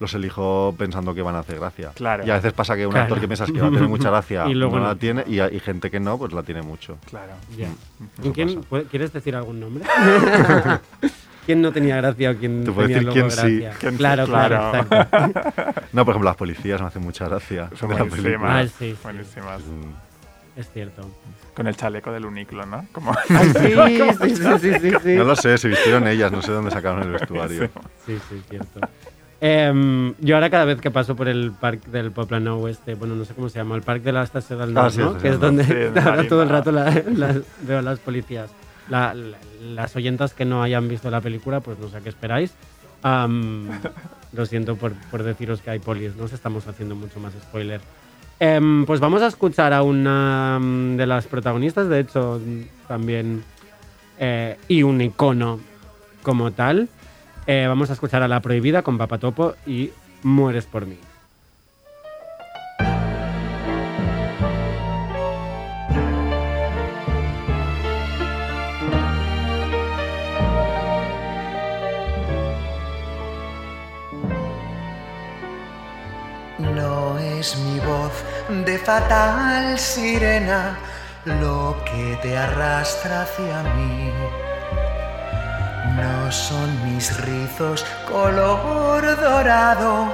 los elijo pensando que van a hacer gracia. Claro. Y a veces pasa que un Claro. actor que piensas que va a tener mucha gracia Y luego no, no. la tiene y hay gente que no, pues la tiene mucho. Claro. Ya. ¿Y quién- ¿Quieres decir algún nombre? quién no tenía gracia o quién Te puedo tenía decir luego quién sí. gracia. Quién sí, claro, claro, claro. exacto. No, por ejemplo, las policías me hacen mucha gracia. Son buenísimas. Ah, sí. Buenísimas. Es cierto. Con el chaleco del uniclo, ¿no? Como... Ah, sí, sí, sí, sí, sí, sí. No lo sé, se vistieron ellas, no sé dónde sacaron el vestuario. Sí, sí, cierto. Em, yo ahora cada vez que paso por el parque del Poblano Oeste, bueno, no sé cómo se llama, el parque de la Estación del Ah, Norte, sí, ¿no? Que es donde. Sí, ahora todo el rato la- las- veo a las policías. La- la- las oyentas que no hayan visto la película, pues no sé a qué esperáis. Am, lo siento por, por deciros que hay polis, nos estamos haciendo mucho más spoiler. Em, pues vamos a escuchar a una mm, de las protagonistas, de hecho, mm, también, eh, y un icono como tal. Eh, vamos a escuchar a La Prohibida con Papatopo y Mueres por mí. No es mi voz de fatal sirena lo que te arrastra hacia mí. No son mis rizos color dorado,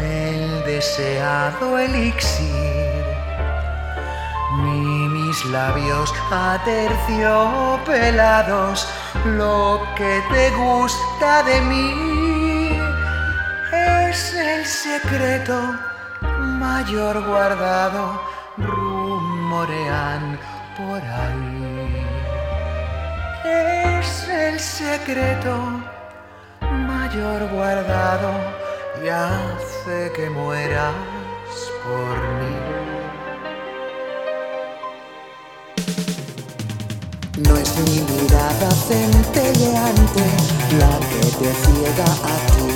el deseado elixir, ni mis labios aterciopelados, lo que te gusta de mí. Es el secreto mayor guardado, rumorean por ahí. Es el secreto mayor guardado y hace que mueras por mí. No es mi mirada centelleante la que te ciega a ti,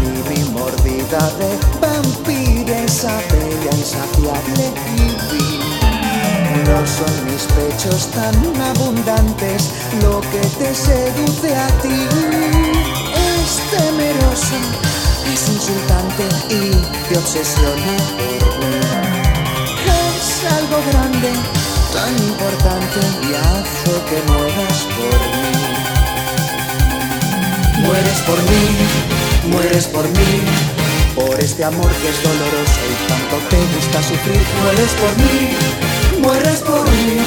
ni mi mordida de vampiresa bella, insaciable y vil. No son mis pechos tan abundantes lo que te seduce a ti. Es temeroso, es insultante y te obsesiona por mí. Es algo grande, tan importante y hace que mueras por mí. Mueres por mí, mueres por mí, por este amor que es doloroso y tanto te gusta sufrir. Mueres por mí, mueres por mí,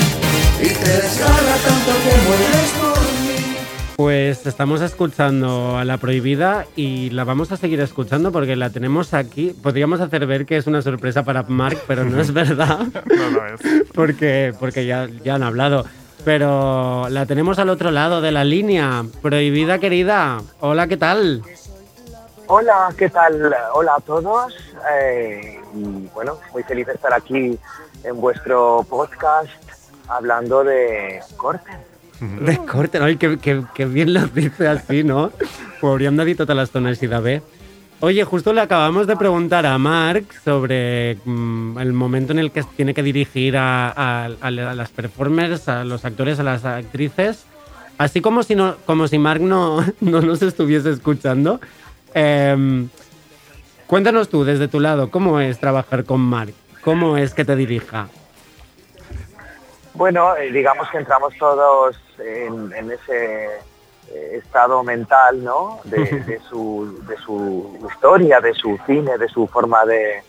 y te desgarra tanto que mueres por mí. Pues estamos escuchando a La Prohibida y la vamos a seguir escuchando porque la tenemos aquí. Podríamos hacer ver que es una sorpresa para Mark, pero no es verdad. No lo es. porque, porque ya, ya han hablado. Pero la tenemos al otro lado de la línea. Prohibida, querida. Hola, ¿qué tal? Hola, ¿qué tal? Hola a todos. eh, y bueno, muy feliz de estar aquí en vuestro podcast hablando de corte. De corte, ay, que, bien lo dice así, no? Hauríem de dir totes les tones i de bé. Oye, justo le acabamos de preguntar a Mark sobre mm, el momento en el que tiene que dirigir a las performers, a los actores, a las actrices. Así como si, no, como si Mark no, no nos estuviese escuchando. Em, cuéntanos tú, desde tu lado, ¿cómo es trabajar con Mark? ¿Cómo es que te dirija? Bueno, eh, digamos que entramos todos en, en ese eh, estado mental, ¿no? De, de su, de su historia, de su cine, de su forma de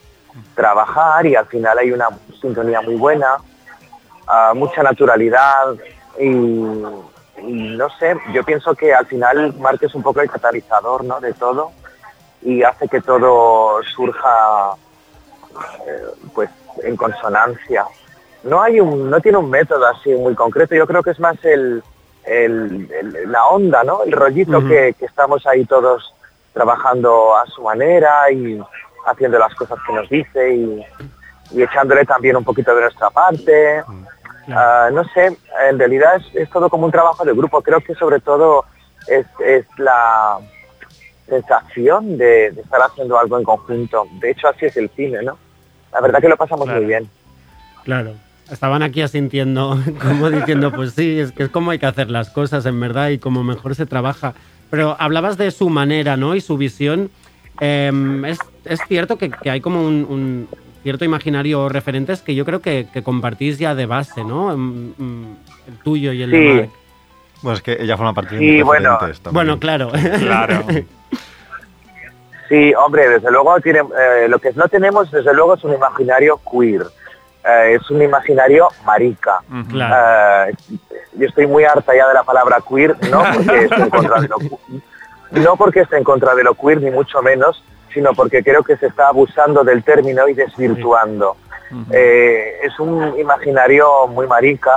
trabajar y al final hay una sintonía muy buena, ah, mucha naturalidad y, y no sé, yo pienso que al final Mark es un poco el catalizador, ¿no? De todo y hace que todo surja pues en consonancia. No hay un, no tiene un método así muy concreto, yo creo que es más el, el- el- la onda, ¿no? El rollito que, que estamos ahí todos trabajando a su manera y haciendo las cosas que nos dice y, y echándole también un poquito de nuestra parte. Ah, no sé, en realidad es, es todo como un trabajo de grupo. Creo que sobre todo es, es la sensación de, de estar haciendo algo en conjunto. De hecho, así es el cine, ¿no? La verdad que lo pasamos muy bien. Claro. Estaban aquí asintiendo, como diciendo, pues sí, es que es como hay que hacer las cosas, en verdad, y como mejor se trabaja. Pero hablabas de su manera, ¿no? Y su visión. Em, es, es cierto que, que hay como un, un cierto imaginario o referentes que yo creo que, que compartís ya de base, ¿no? Em, em, El tuyo y el de Sí, Mark. Bueno, es que ella forma parte de Sí, mis bueno. referentes también. Bueno, claro. Claro. Sí, hombre, desde luego tiene, eh, lo que no tenemos, desde luego, es un imaginario queer. Eh, es un imaginario marica. Claro. Eh, yo estoy muy harta ya de la palabra queer, no porque esté en contra de lo, no porque esté en contra de lo queer, ni mucho menos, sino porque creo que se está abusando del término y desvirtuando. Es un imaginario muy marica,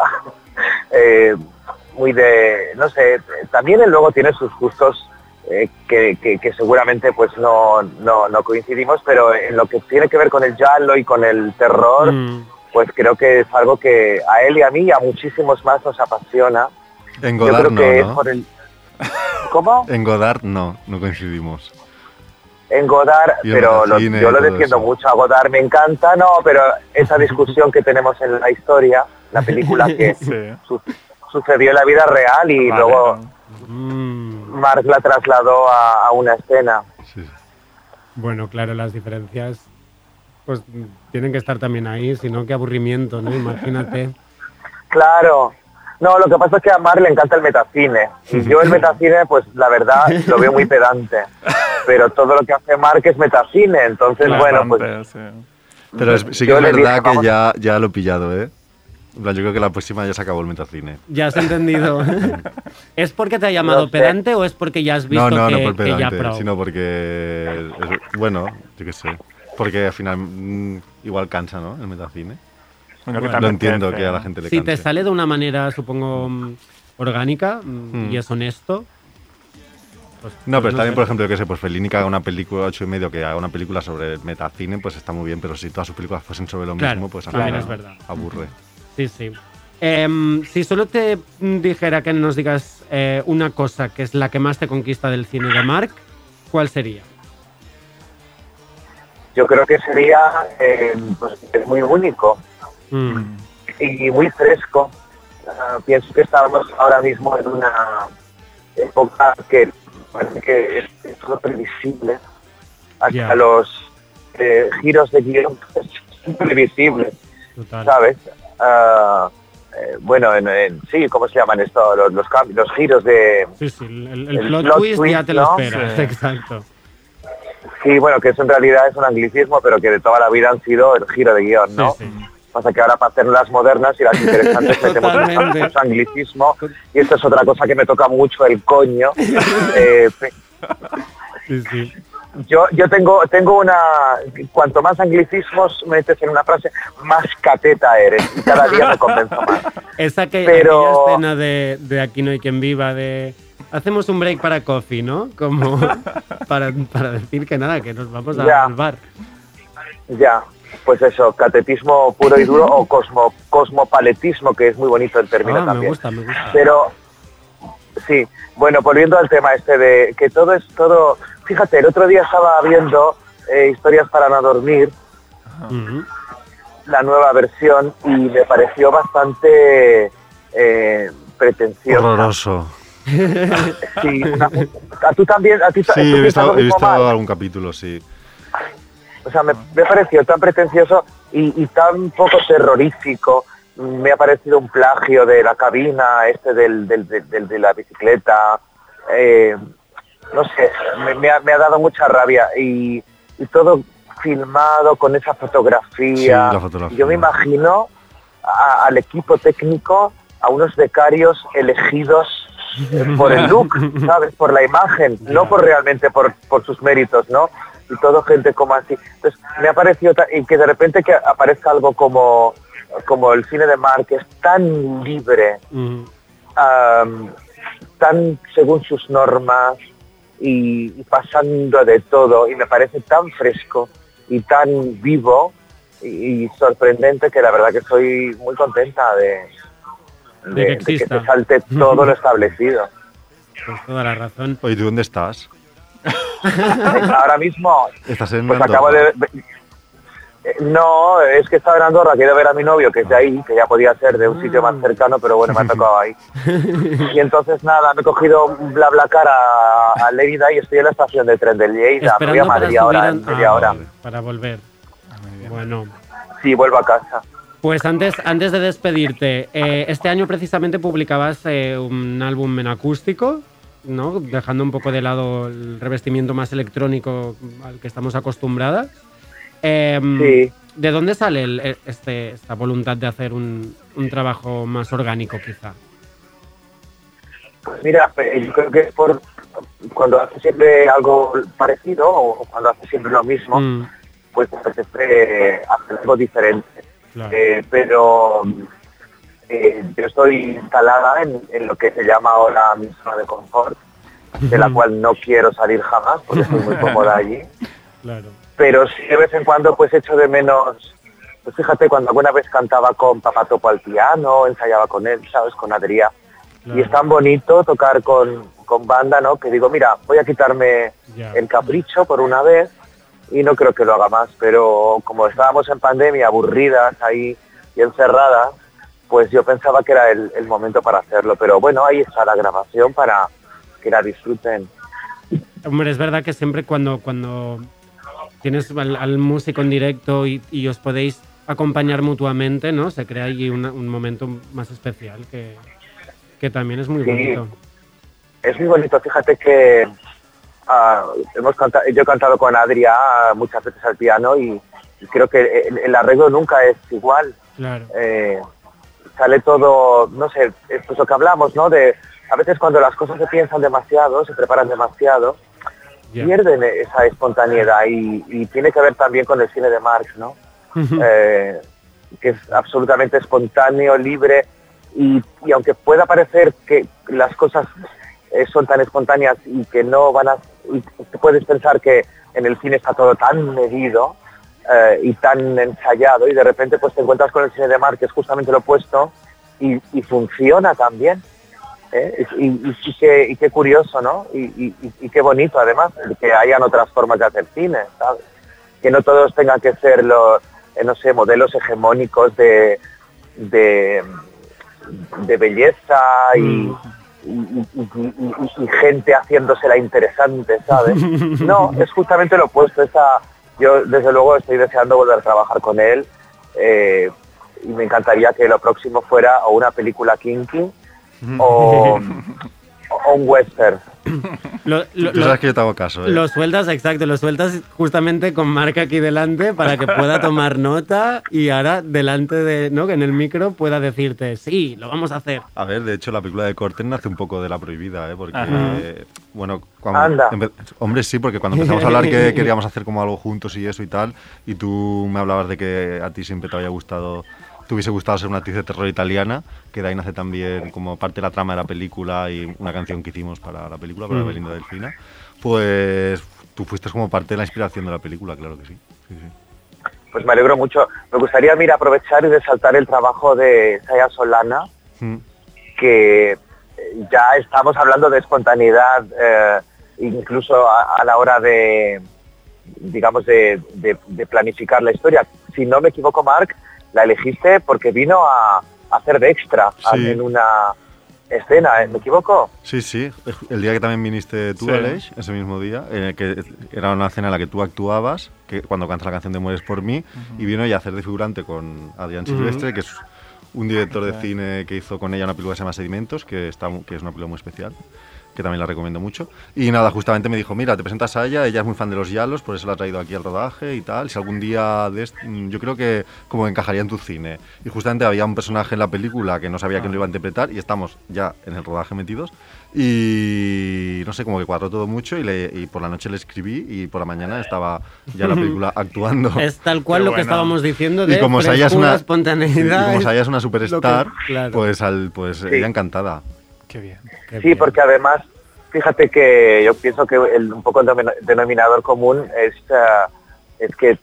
muy de, no sé, también él luego tiene sus gustos eh, que, que- que seguramente pues no, no, no coincidimos, pero en lo que tiene que ver con el giallo y con el terror, Mm. pues creo que es algo que a él y a mí y a muchísimos más nos apasiona. En Yo Godard creo no, que es ¿no? por el... ¿Cómo? En Godard no, no coincidimos. En Godard, en pero lo- yo lo defiendo mucho. A Godard me encanta, no, pero esa discusión que tenemos en la historia, la película que Sí. su- sucedió en la vida real y Vale, luego Mm, Marx la trasladó a, a una escena. bueno, claro, las diferencias pues tienen que estar también ahí, si no, qué aburrimiento, ¿no? Imagínate. Claro. No, lo que pasa es que a Mar le encanta el metacine. Y yo el metacine, pues la verdad, lo veo muy pedante. Pero todo lo que hace Mark es metacine. Entonces, bueno, pues sí. Pero es- sí que Yo es dije, verdad que ya, ya lo he pillado, ¿eh? En plan, yo creo que la próxima ya se acabó el metacine. Ya has entendido. ¿Es porque te ha llamado No sé. pedante o es porque ya has visto No, no, que, no por que ya pedante, sino porque, es- bueno, yo qué sé. Porque al final mm, igual cansa, ¿no? El metacine. Bueno, que Lo entiendo que a la ¿no? gente le Si canse. te sale de una manera, supongo, mm, orgánica mm, Mm. y es honesto. pues- No, pues pero está bien, sé. por ejemplo, que sé, pues Fellini que haga una película, ocho y medio, que haga una película sobre el metacine, pues está muy bien, pero si todas sus películas fuesen sobre lo Claro, mismo, pues también final es verdad. aburre. Sí, sí. Em, si solo te dijera que nos digas eh, una cosa que es la que más te conquista del cine de Mark, ¿cuál sería? yo creo que sería eh, pues, es muy único Mm, y muy fresco. Ah, pienso que estamos ahora mismo en una época que parece que es, es todo previsible. Hasta los eh, giros de guion son previsibles. ¿sabes? Ah, eh, bueno, en, en- sí, ¿cómo se llaman esto? Los, los, cambios, los giros de... Sí, sí, el, el- el El plot, plot twist, twist, ya te lo ¿no? esperas, Sí. exacto. Sí, bueno, que eso en realidad es un anglicismo, pero que de toda la vida han sido el giro de guion, ¿no? Sí, sí. Pasa que ahora para hacer las modernas y las interesantes metemos mucho anglicismo y esto es otra cosa que me toca mucho el coño. Eh, pe- Sí, sí. Yo yo tengo tengo una cuanto más anglicismos metes en una frase más cateta eres y cada día me convenzo más. Esa que, Pero- escena de, de Aquí no hay quien viva, de hacemos un break para coffee, ¿no? Como para, para decir que nada, que nos vamos a- Ya. al bar. Ya, pues eso, catetismo puro y duro o cosmo cosmopaletismo que es muy bonito el término Ah, me también. gusta, me gusta. Pero sí, bueno, volviendo al tema este de que todo es todo. Fíjate, el otro día estaba viendo eh, historias para no dormir, la nueva versión, y me pareció bastante eh, pretenciosa. Horroroso. Sí, una- a tú también, a ti Sí, ¿tú he visto, he visto algún capítulo, sí. O sea, me, parecido tan pretencioso y, y tan poco terrorífico. Me ha parecido un plagio de la cabina, este del, del- del- de la bicicleta. Eh, no sé, me, me ha, me ha dado mucha rabia y, y todo filmado con esa fotografía. Sí, la fotografía. Yo me imagino a- al equipo técnico, a unos becarios elegidos por el look, ¿sabes? Por la imagen, no por realmente por, por sus méritos, ¿no? Y todo gente como así. Entonces, me ha parecido, y que de repente que aparezca algo como, como el cine de Mark, que es tan libre, tan según sus normas y, y pasando de todo, y me parece tan fresco y tan vivo y, y sorprendente que la verdad que estoy muy contenta de, De que de- que se salte todo lo establecido. Pues toda la razón. Oye, ¿tú dónde estás? Ahora mismo, ¿Estás en pues acabo de... eh, No, es que estaba en Andorra, quiero ver a mi novio, que es de ahí, que ya podía ser de un sitio más cercano, pero bueno, me ha tocado ahí. Y entonces nada, me he cogido un bla bla cara a, Lérida y estoy en la estación de tren de Lleida. Me voy a Madrid ahora, a- en media ah, hora. Para volver. Bueno, Sí, vuelvo a casa. Pues antes, antes de despedirte, eh, este año precisamente publicabas eh, un álbum en acústico, ¿no? Dejando un poco de lado el revestimiento más electrónico al que estamos acostumbradas. Em, Sí. ¿De dónde sale el- e- este, esta voluntad de hacer un, un trabajo más orgánico, quizá? Pues mira, eh, yo creo que es por cuando haces siempre algo parecido o cuando haces siempre lo mismo, Mm, pues apetece hacer algo diferente. claro. Eh, pero eh, yo estoy instalada en, en lo que se llama ahora mi zona de confort, de la cual no quiero salir jamás porque estoy muy cómoda allí. Claro. Pero sí de vez en cuando pues echo de menos, pues fíjate, cuando alguna vez cantaba con Papá Topo al piano, ensayaba con él, ¿sabes? Con Adrián. Y es tan bonito tocar con, con banda, ¿no? Que digo, mira, voy a quitarme el capricho por una vez y no creo que lo haga más, pero como estábamos en pandemia, aburridas ahí y encerradas, pues yo pensaba que era el, el momento para hacerlo. Pero bueno, ahí está la grabación para que la disfruten. Hombre, es verdad que siempre cuando, cuando tienes al, al músico en directo y, y os podéis acompañar mutuamente, ¿no? Se crea ahí una- un momento más especial que, que también es muy Sí. bonito. Es muy bonito, fíjate que ah, hemos canta- yo he cantado con Adrián muchas veces al piano y, y creo que el, el arreglo nunca es igual. Claro. Eh, sale todo, no sé, esto es lo que hablamos, ¿no? De a veces cuando las cosas se piensan demasiado, se preparan demasiado, Pierden esa espontaneidad y, y tiene que ver también con el cine de Marx, ¿no? Eh, que es absolutamente espontáneo, libre y, y aunque pueda parecer que las cosas eh, son tan espontáneas y que no van a... y puedes pensar que en el cine está todo tan medido eh, y tan ensayado y de repente pues te encuentras con el cine de Marx que es justamente lo opuesto y, y funciona también. ¿Eh? Y, y- y qué, y qué curioso, ¿no? Y, qué bonito además que hayan otras formas de hacer cine, ¿sabes? Que no todos tengan que ser los, eh, no sé, modelos hegemónicos de, de, de belleza y, y- gente haciéndosela interesante, ¿sabes? No, es justamente lo opuesto. Esa, yo desde luego estoy deseando volver a trabajar con él eh, y me encantaría que lo próximo fuera o una película kinky o, o un western. Lo, Tú sabes lo- que yo te hago caso, ¿eh? lo sueltas, exacto, lo sueltas justamente con marca aquí delante para que pueda tomar nota y ahora delante de, ¿no? Que en el micro pueda decirte, sí, lo vamos a hacer. A ver, de hecho, la película de Corten nace un poco de la prohibida, ¿eh? Porque, eh, bueno, cuando... Hombre, sí, porque cuando empezamos a hablar que queríamos hacer como algo juntos y eso y tal, y tú me hablabas de que a ti siempre te había gustado, te hubiese gustado ser una actriz de terror italiana, que de ahí nace también como parte de la trama de la película y una canción que hicimos para la película, para Mm. Belinda Delfina, pues tú fuiste como parte de la inspiración de la película, claro que sí. sí, sí. Pues me alegro mucho. Me gustaría, mira, aprovechar y resaltar el trabajo de Saya Solana, Mm. que eh, ya estamos hablando de espontaneidad, eh, incluso a, a la hora de, digamos, de, de- de planificar la historia. Si no me equivoco, Marc, la elegiste porque vino a, a hacer de extra Sí. en una escena, ¿eh? ¿me equivoco? Sí, sí. El día que también viniste tú, Sí. Aleix, ese mismo día, eh, que era una escena en la que tú actuabas, que cuando cantas la canción de Mueres por mí, y vino ya a hacer de figurante con Adrián. Silvestre, que es un director de cine que hizo con ella una película que se llama Sedimentos, que, está, que es una película muy especial que también la recomiendo mucho. Y nada, justamente me dijo, mira, te presentas a ella, ella es muy fan de los Yalos, por eso la ha traído aquí al rodaje y tal. Si algún día de mm, yo creo que como encajaría en tu cine. Y justamente había un personaje en la película que no sabía quién lo iba a interpretar y estamos ya en el rodaje metidos. Y no sé, como que cuadró todo mucho y, le- y por la noche le escribí y por la mañana estaba ya en la película actuando. Es tal cual lo que estábamos diciendo de Y como Saya es una, espontaneidad. y como es una que- superstar, claro. pues, al, pues ella encantada. Qué bien. Qué Sí, bien. porque además, fíjate que yo pienso que el, un poco el denomina- denominador común es, ah, es que eh,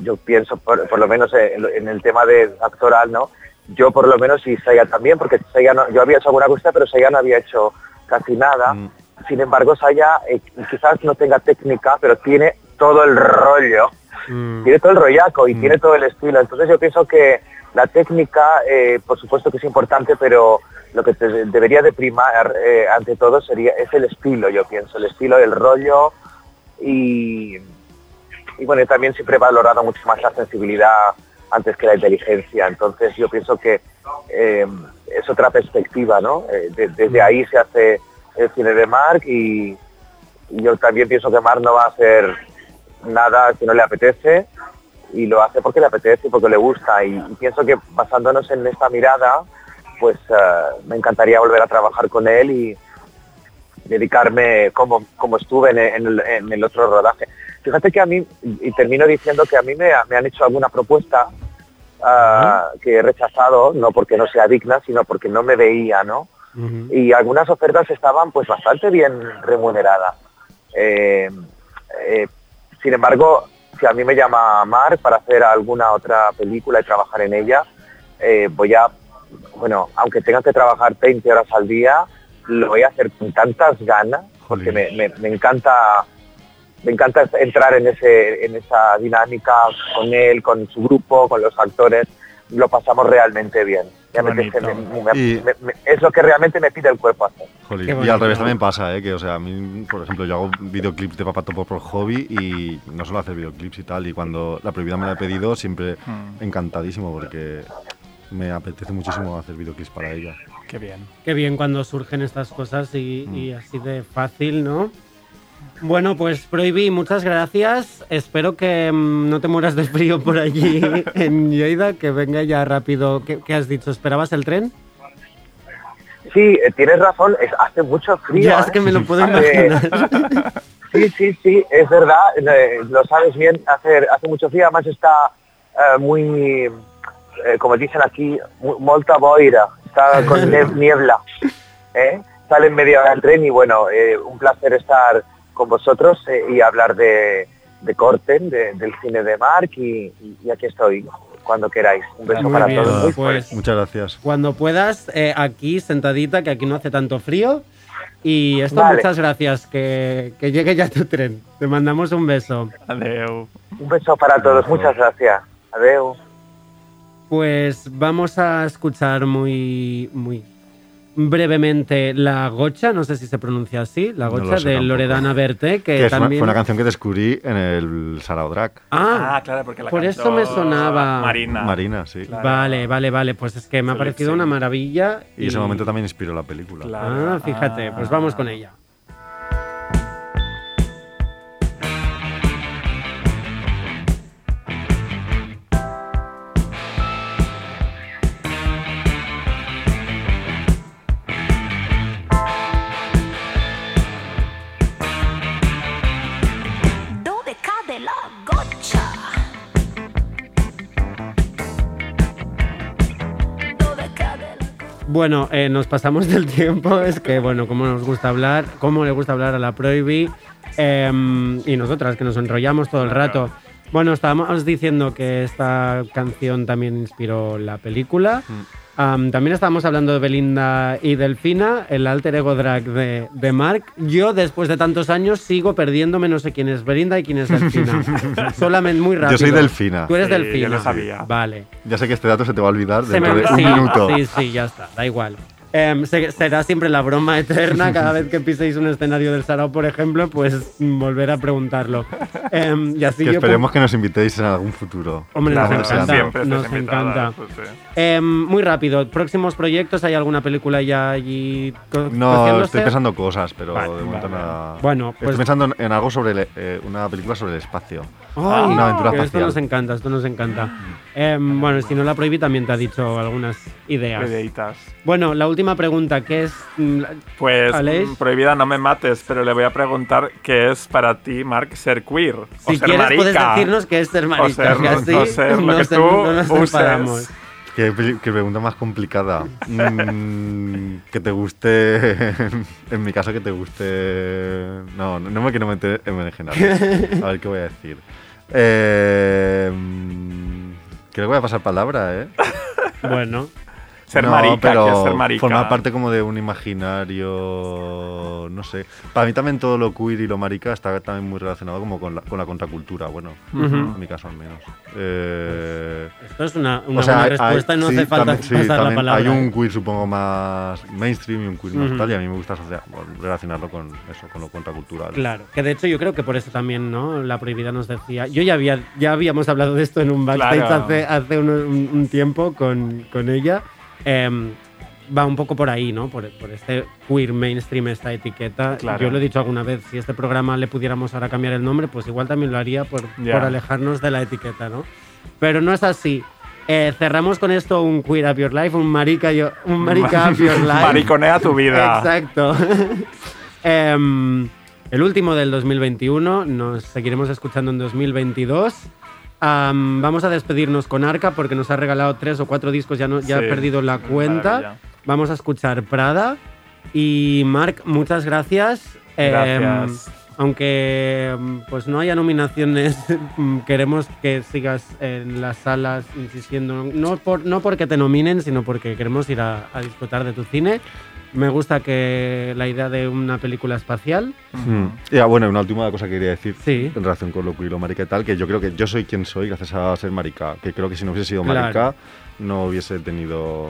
yo pienso, por, por lo menos en, en el tema de actoral, ¿no? Yo por lo menos y Saya también, porque Saya no- yo había hecho alguna cosa, pero Saya no había hecho casi nada. Mm. Sin embargo, Saya eh, quizás no tenga técnica, pero tiene todo el rollo Mm. tiene todo el rollaco y tiene todo el estilo. Entonces yo pienso que la técnica, eh, por supuesto que es importante, pero lo que te debería de primar eh, ante todo sería es el estilo, yo pienso, el estilo, el rollo y, y bueno, también siempre he valorado mucho más la sensibilidad antes que la inteligencia. Entonces yo pienso que eh, es otra perspectiva, ¿no? De- desde ahí se hace el cine de Mark y, y yo también pienso que Mark no va a hacer nada si no le apetece y lo hace porque le apetece y porque le gusta y, y pienso que basándonos en esta mirada pues eh, me encantaría volver a trabajar con él y dedicarme como, como estuve en, en el, en el otro rodaje. Fíjate que a mí, y termino diciendo que a mí me, me han hecho alguna propuesta ah, que he rechazado, no porque no sea digna, sino porque no me veía, ¿no? y algunas ofertas estaban pues bastante bien remuneradas. Eh, eh, sin embargo, si a mí me llama Mark para hacer alguna otra película y trabajar en ella, eh, voy a, bueno, aunque tenga que trabajar 20 horas al día, lo voy a hacer con tantas ganas, porque me, me- me encanta me encanta entrar en ese en esa dinámica con él, con su grupo, con los actores, lo pasamos realmente bien. Me apetece, me- me- Y- me- me- es lo que realmente me pide el cuerpo hacer. Jolín, Y al revés también pasa, ¿eh? que o sea, a mí, por ejemplo, yo hago videoclips de Papatopo por hobby y no suelo hacer videoclips y tal. Y cuando la prohibida me la he pedido, siempre Mm. encantadísimo porque me apetece muchísimo hacer videoclips para ella. Qué bien. Qué bien cuando surgen estas cosas y, y así de fácil, ¿no? Bueno, pues Prohibí, muchas gracias. Espero que mm, no te mueras de frío por allí en Lleida, que venga ya rápido. ¿Qué, qué has dicho? ¿Esperabas el tren? Sí, eh, tienes razón, es, hace mucho frío. Ya, es ¿eh? que me lo puedo imaginar. Sí, sí, sí, es verdad, eh, lo sabes bien, hace, hace mucho frío, además está eh, muy, eh, como dicen aquí, molta boira, está con niebla. Sale en media hora el tren y bueno, un placer estar con vosotros eh, y hablar de, de Corten, de- del cine de Mark y, y- y aquí estoy cuando queráis. Un beso Muy para bien, todos. muy pues- Muchas gracias. Cuando puedas, eh, aquí sentadita, que aquí no hace tanto frío. Y esto, Vale. muchas gracias. Que, que llegue ya tu tren. Te mandamos un beso. Adeu. Un beso para todos, muchas gracias. Adeu. Pues vamos a escuchar muy, muy brevemente La Gocha, no sé si se pronuncia así, La No Gocha sé de tampoco. Loredana Berté, que, Que es una- también... fue una canción que descubrí en el Sarao Drag. Ah, Ah, claro, porque la por cantó eso me sonaba. Marina. Marina, sí. Vale, vale, vale, pues es que me ha parecido una maravilla. Y ese momento también inspiró la película. Ah, fíjate, pues vamos con ella. Bueno, eh, nos pasamos del tiempo, es que, bueno, como nos gusta hablar, cómo le gusta hablar a la Prohibi, em, y nosotras que nos enrollamos todo el rato. Bueno, estábamos diciendo que esta canción también inspiró la película. Am, también estábamos hablando de Belinda y Delfina, el alter ego drag de, de Mark. Yo, después de tantos años, sigo perdiéndome, no sé quién es Belinda y quién es Delfina. Solamente muy rápido. Yo soy Delfina. Tú eres Sí, yo Delfina. lo sabía. Vale. Ya sé que este dato se te va a olvidar Se dentro me- de un sí, minuto. Sí, sí, ya está, da igual. Se- será siempre la broma eterna cada vez que piséis un escenario del Sarao, por ejemplo, pues volver a preguntarlo. Em, y así que yo esperemos que nos invitéis en algún futuro. Hombre, nos encanta. Siempre nos encanta. pues, sí. Em, muy rápido, próximos proyectos, ¿hay alguna película ya allí co- No, estoy pensando cosas, pero Vale, de momento vale. nada. Bueno, pues- Estoy pensando en, algo sobre el- eh, una película sobre el espacio. Ay, una aventura que esto espacial. nos encanta, esto nos encanta. Bueno, si no la prohibí también te ha dicho algunas ideas. Ideitas. Bueno, la última pregunta, ¿qué es? mm, Pues, ¿Aleix? mm, prohibida, no me mates, pero le voy a preguntar qué es para ti, Mark, ser queer. o Si ser quieres, marica. puedes decirnos que es ser marica, O ser, que así o ser lo no que tú no nos uses. Qué, qué pregunta más complicada. Mm, que te guste. en mi caso, que te guste. No, no me quiero meter en berenjenales. A ver qué voy a decir. Eh, mm, creo que voy a pasar palabra, ¿eh? Bueno. Ser No, marica, pero que es ser marica. formar parte como de un imaginario, no sé. Para mí también todo lo queer y lo marica está también muy relacionado como con la, con la contracultura, bueno, Ujú. en mi caso al menos. Eh, Esto es una, una o sea, buena hay- respuesta y no sí, hace falta también- sí, pasar la palabra. Hay un ¿eh? queer supongo más mainstream y un queer más Ujú. tal y a mí me gusta asocia- relacionarlo con eso, con lo contracultural. Claro, que de hecho yo creo que por eso también, ¿no? La prohibida nos decía. Yo ya había, ya habíamos hablado de esto en un backstage Claro. hace, hace un, un- un tiempo con, con ella. Em, va un poco por ahí, ¿no? Por, por este queer mainstream, esta etiqueta. Claro. Yo lo he dicho alguna vez, si este programa le pudiéramos ahora cambiar el nombre, pues igual también lo haría por, Ya. por alejarnos de la etiqueta, ¿no? Pero no es así. Eh, cerramos con esto un Queer Up Your Life, un Marica, yo- un marica Up Your Life. Mariconea tu vida. Exacto. Em, el último del 2021, nos seguiremos escuchando en 2022. Am, vamos a despedirnos con Arca porque nos ha regalado tres o cuatro discos, ya, no, ya Sí, he perdido la cuenta. maravilla. Vamos a escuchar Prada. Y Marc, muchas gracias. Em, Gracias. aunque em, pues no haya nominaciones, mm, queremos que sigas en las salas insistiendo. No, por, no porque te nominen, sino porque queremos ir a, a disfrutar de tu cine. Me gusta que la idea de una película espacial. Mm. Y, ah, bueno, una última cosa que quería decir Sí. en relación con lo queer y lo marica y tal, que yo creo que yo soy quien soy gracias a ser marica, que creo que si no hubiese sido Claro. marica no hubiese tenido...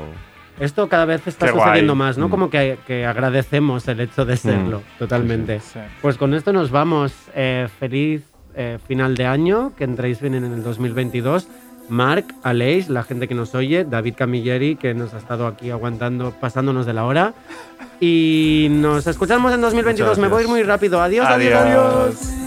Esto cada vez está Qué guay. sucediendo más, ¿no? Mm. Como que, que agradecemos el hecho de serlo, Mm. totalmente. Sí, sí. Pues con esto nos vamos. Eh, feliz eh, final de año, que entréis bien en el 2022. Marc, Aleix, la gente que nos oye, David Camilleri, que nos ha estado aquí aguantando, pasándonos de la hora. Y nos escuchamos en 2022. Muchas Me voy gracias. muy rápido. Adiós, adiós, Adiós. adiós.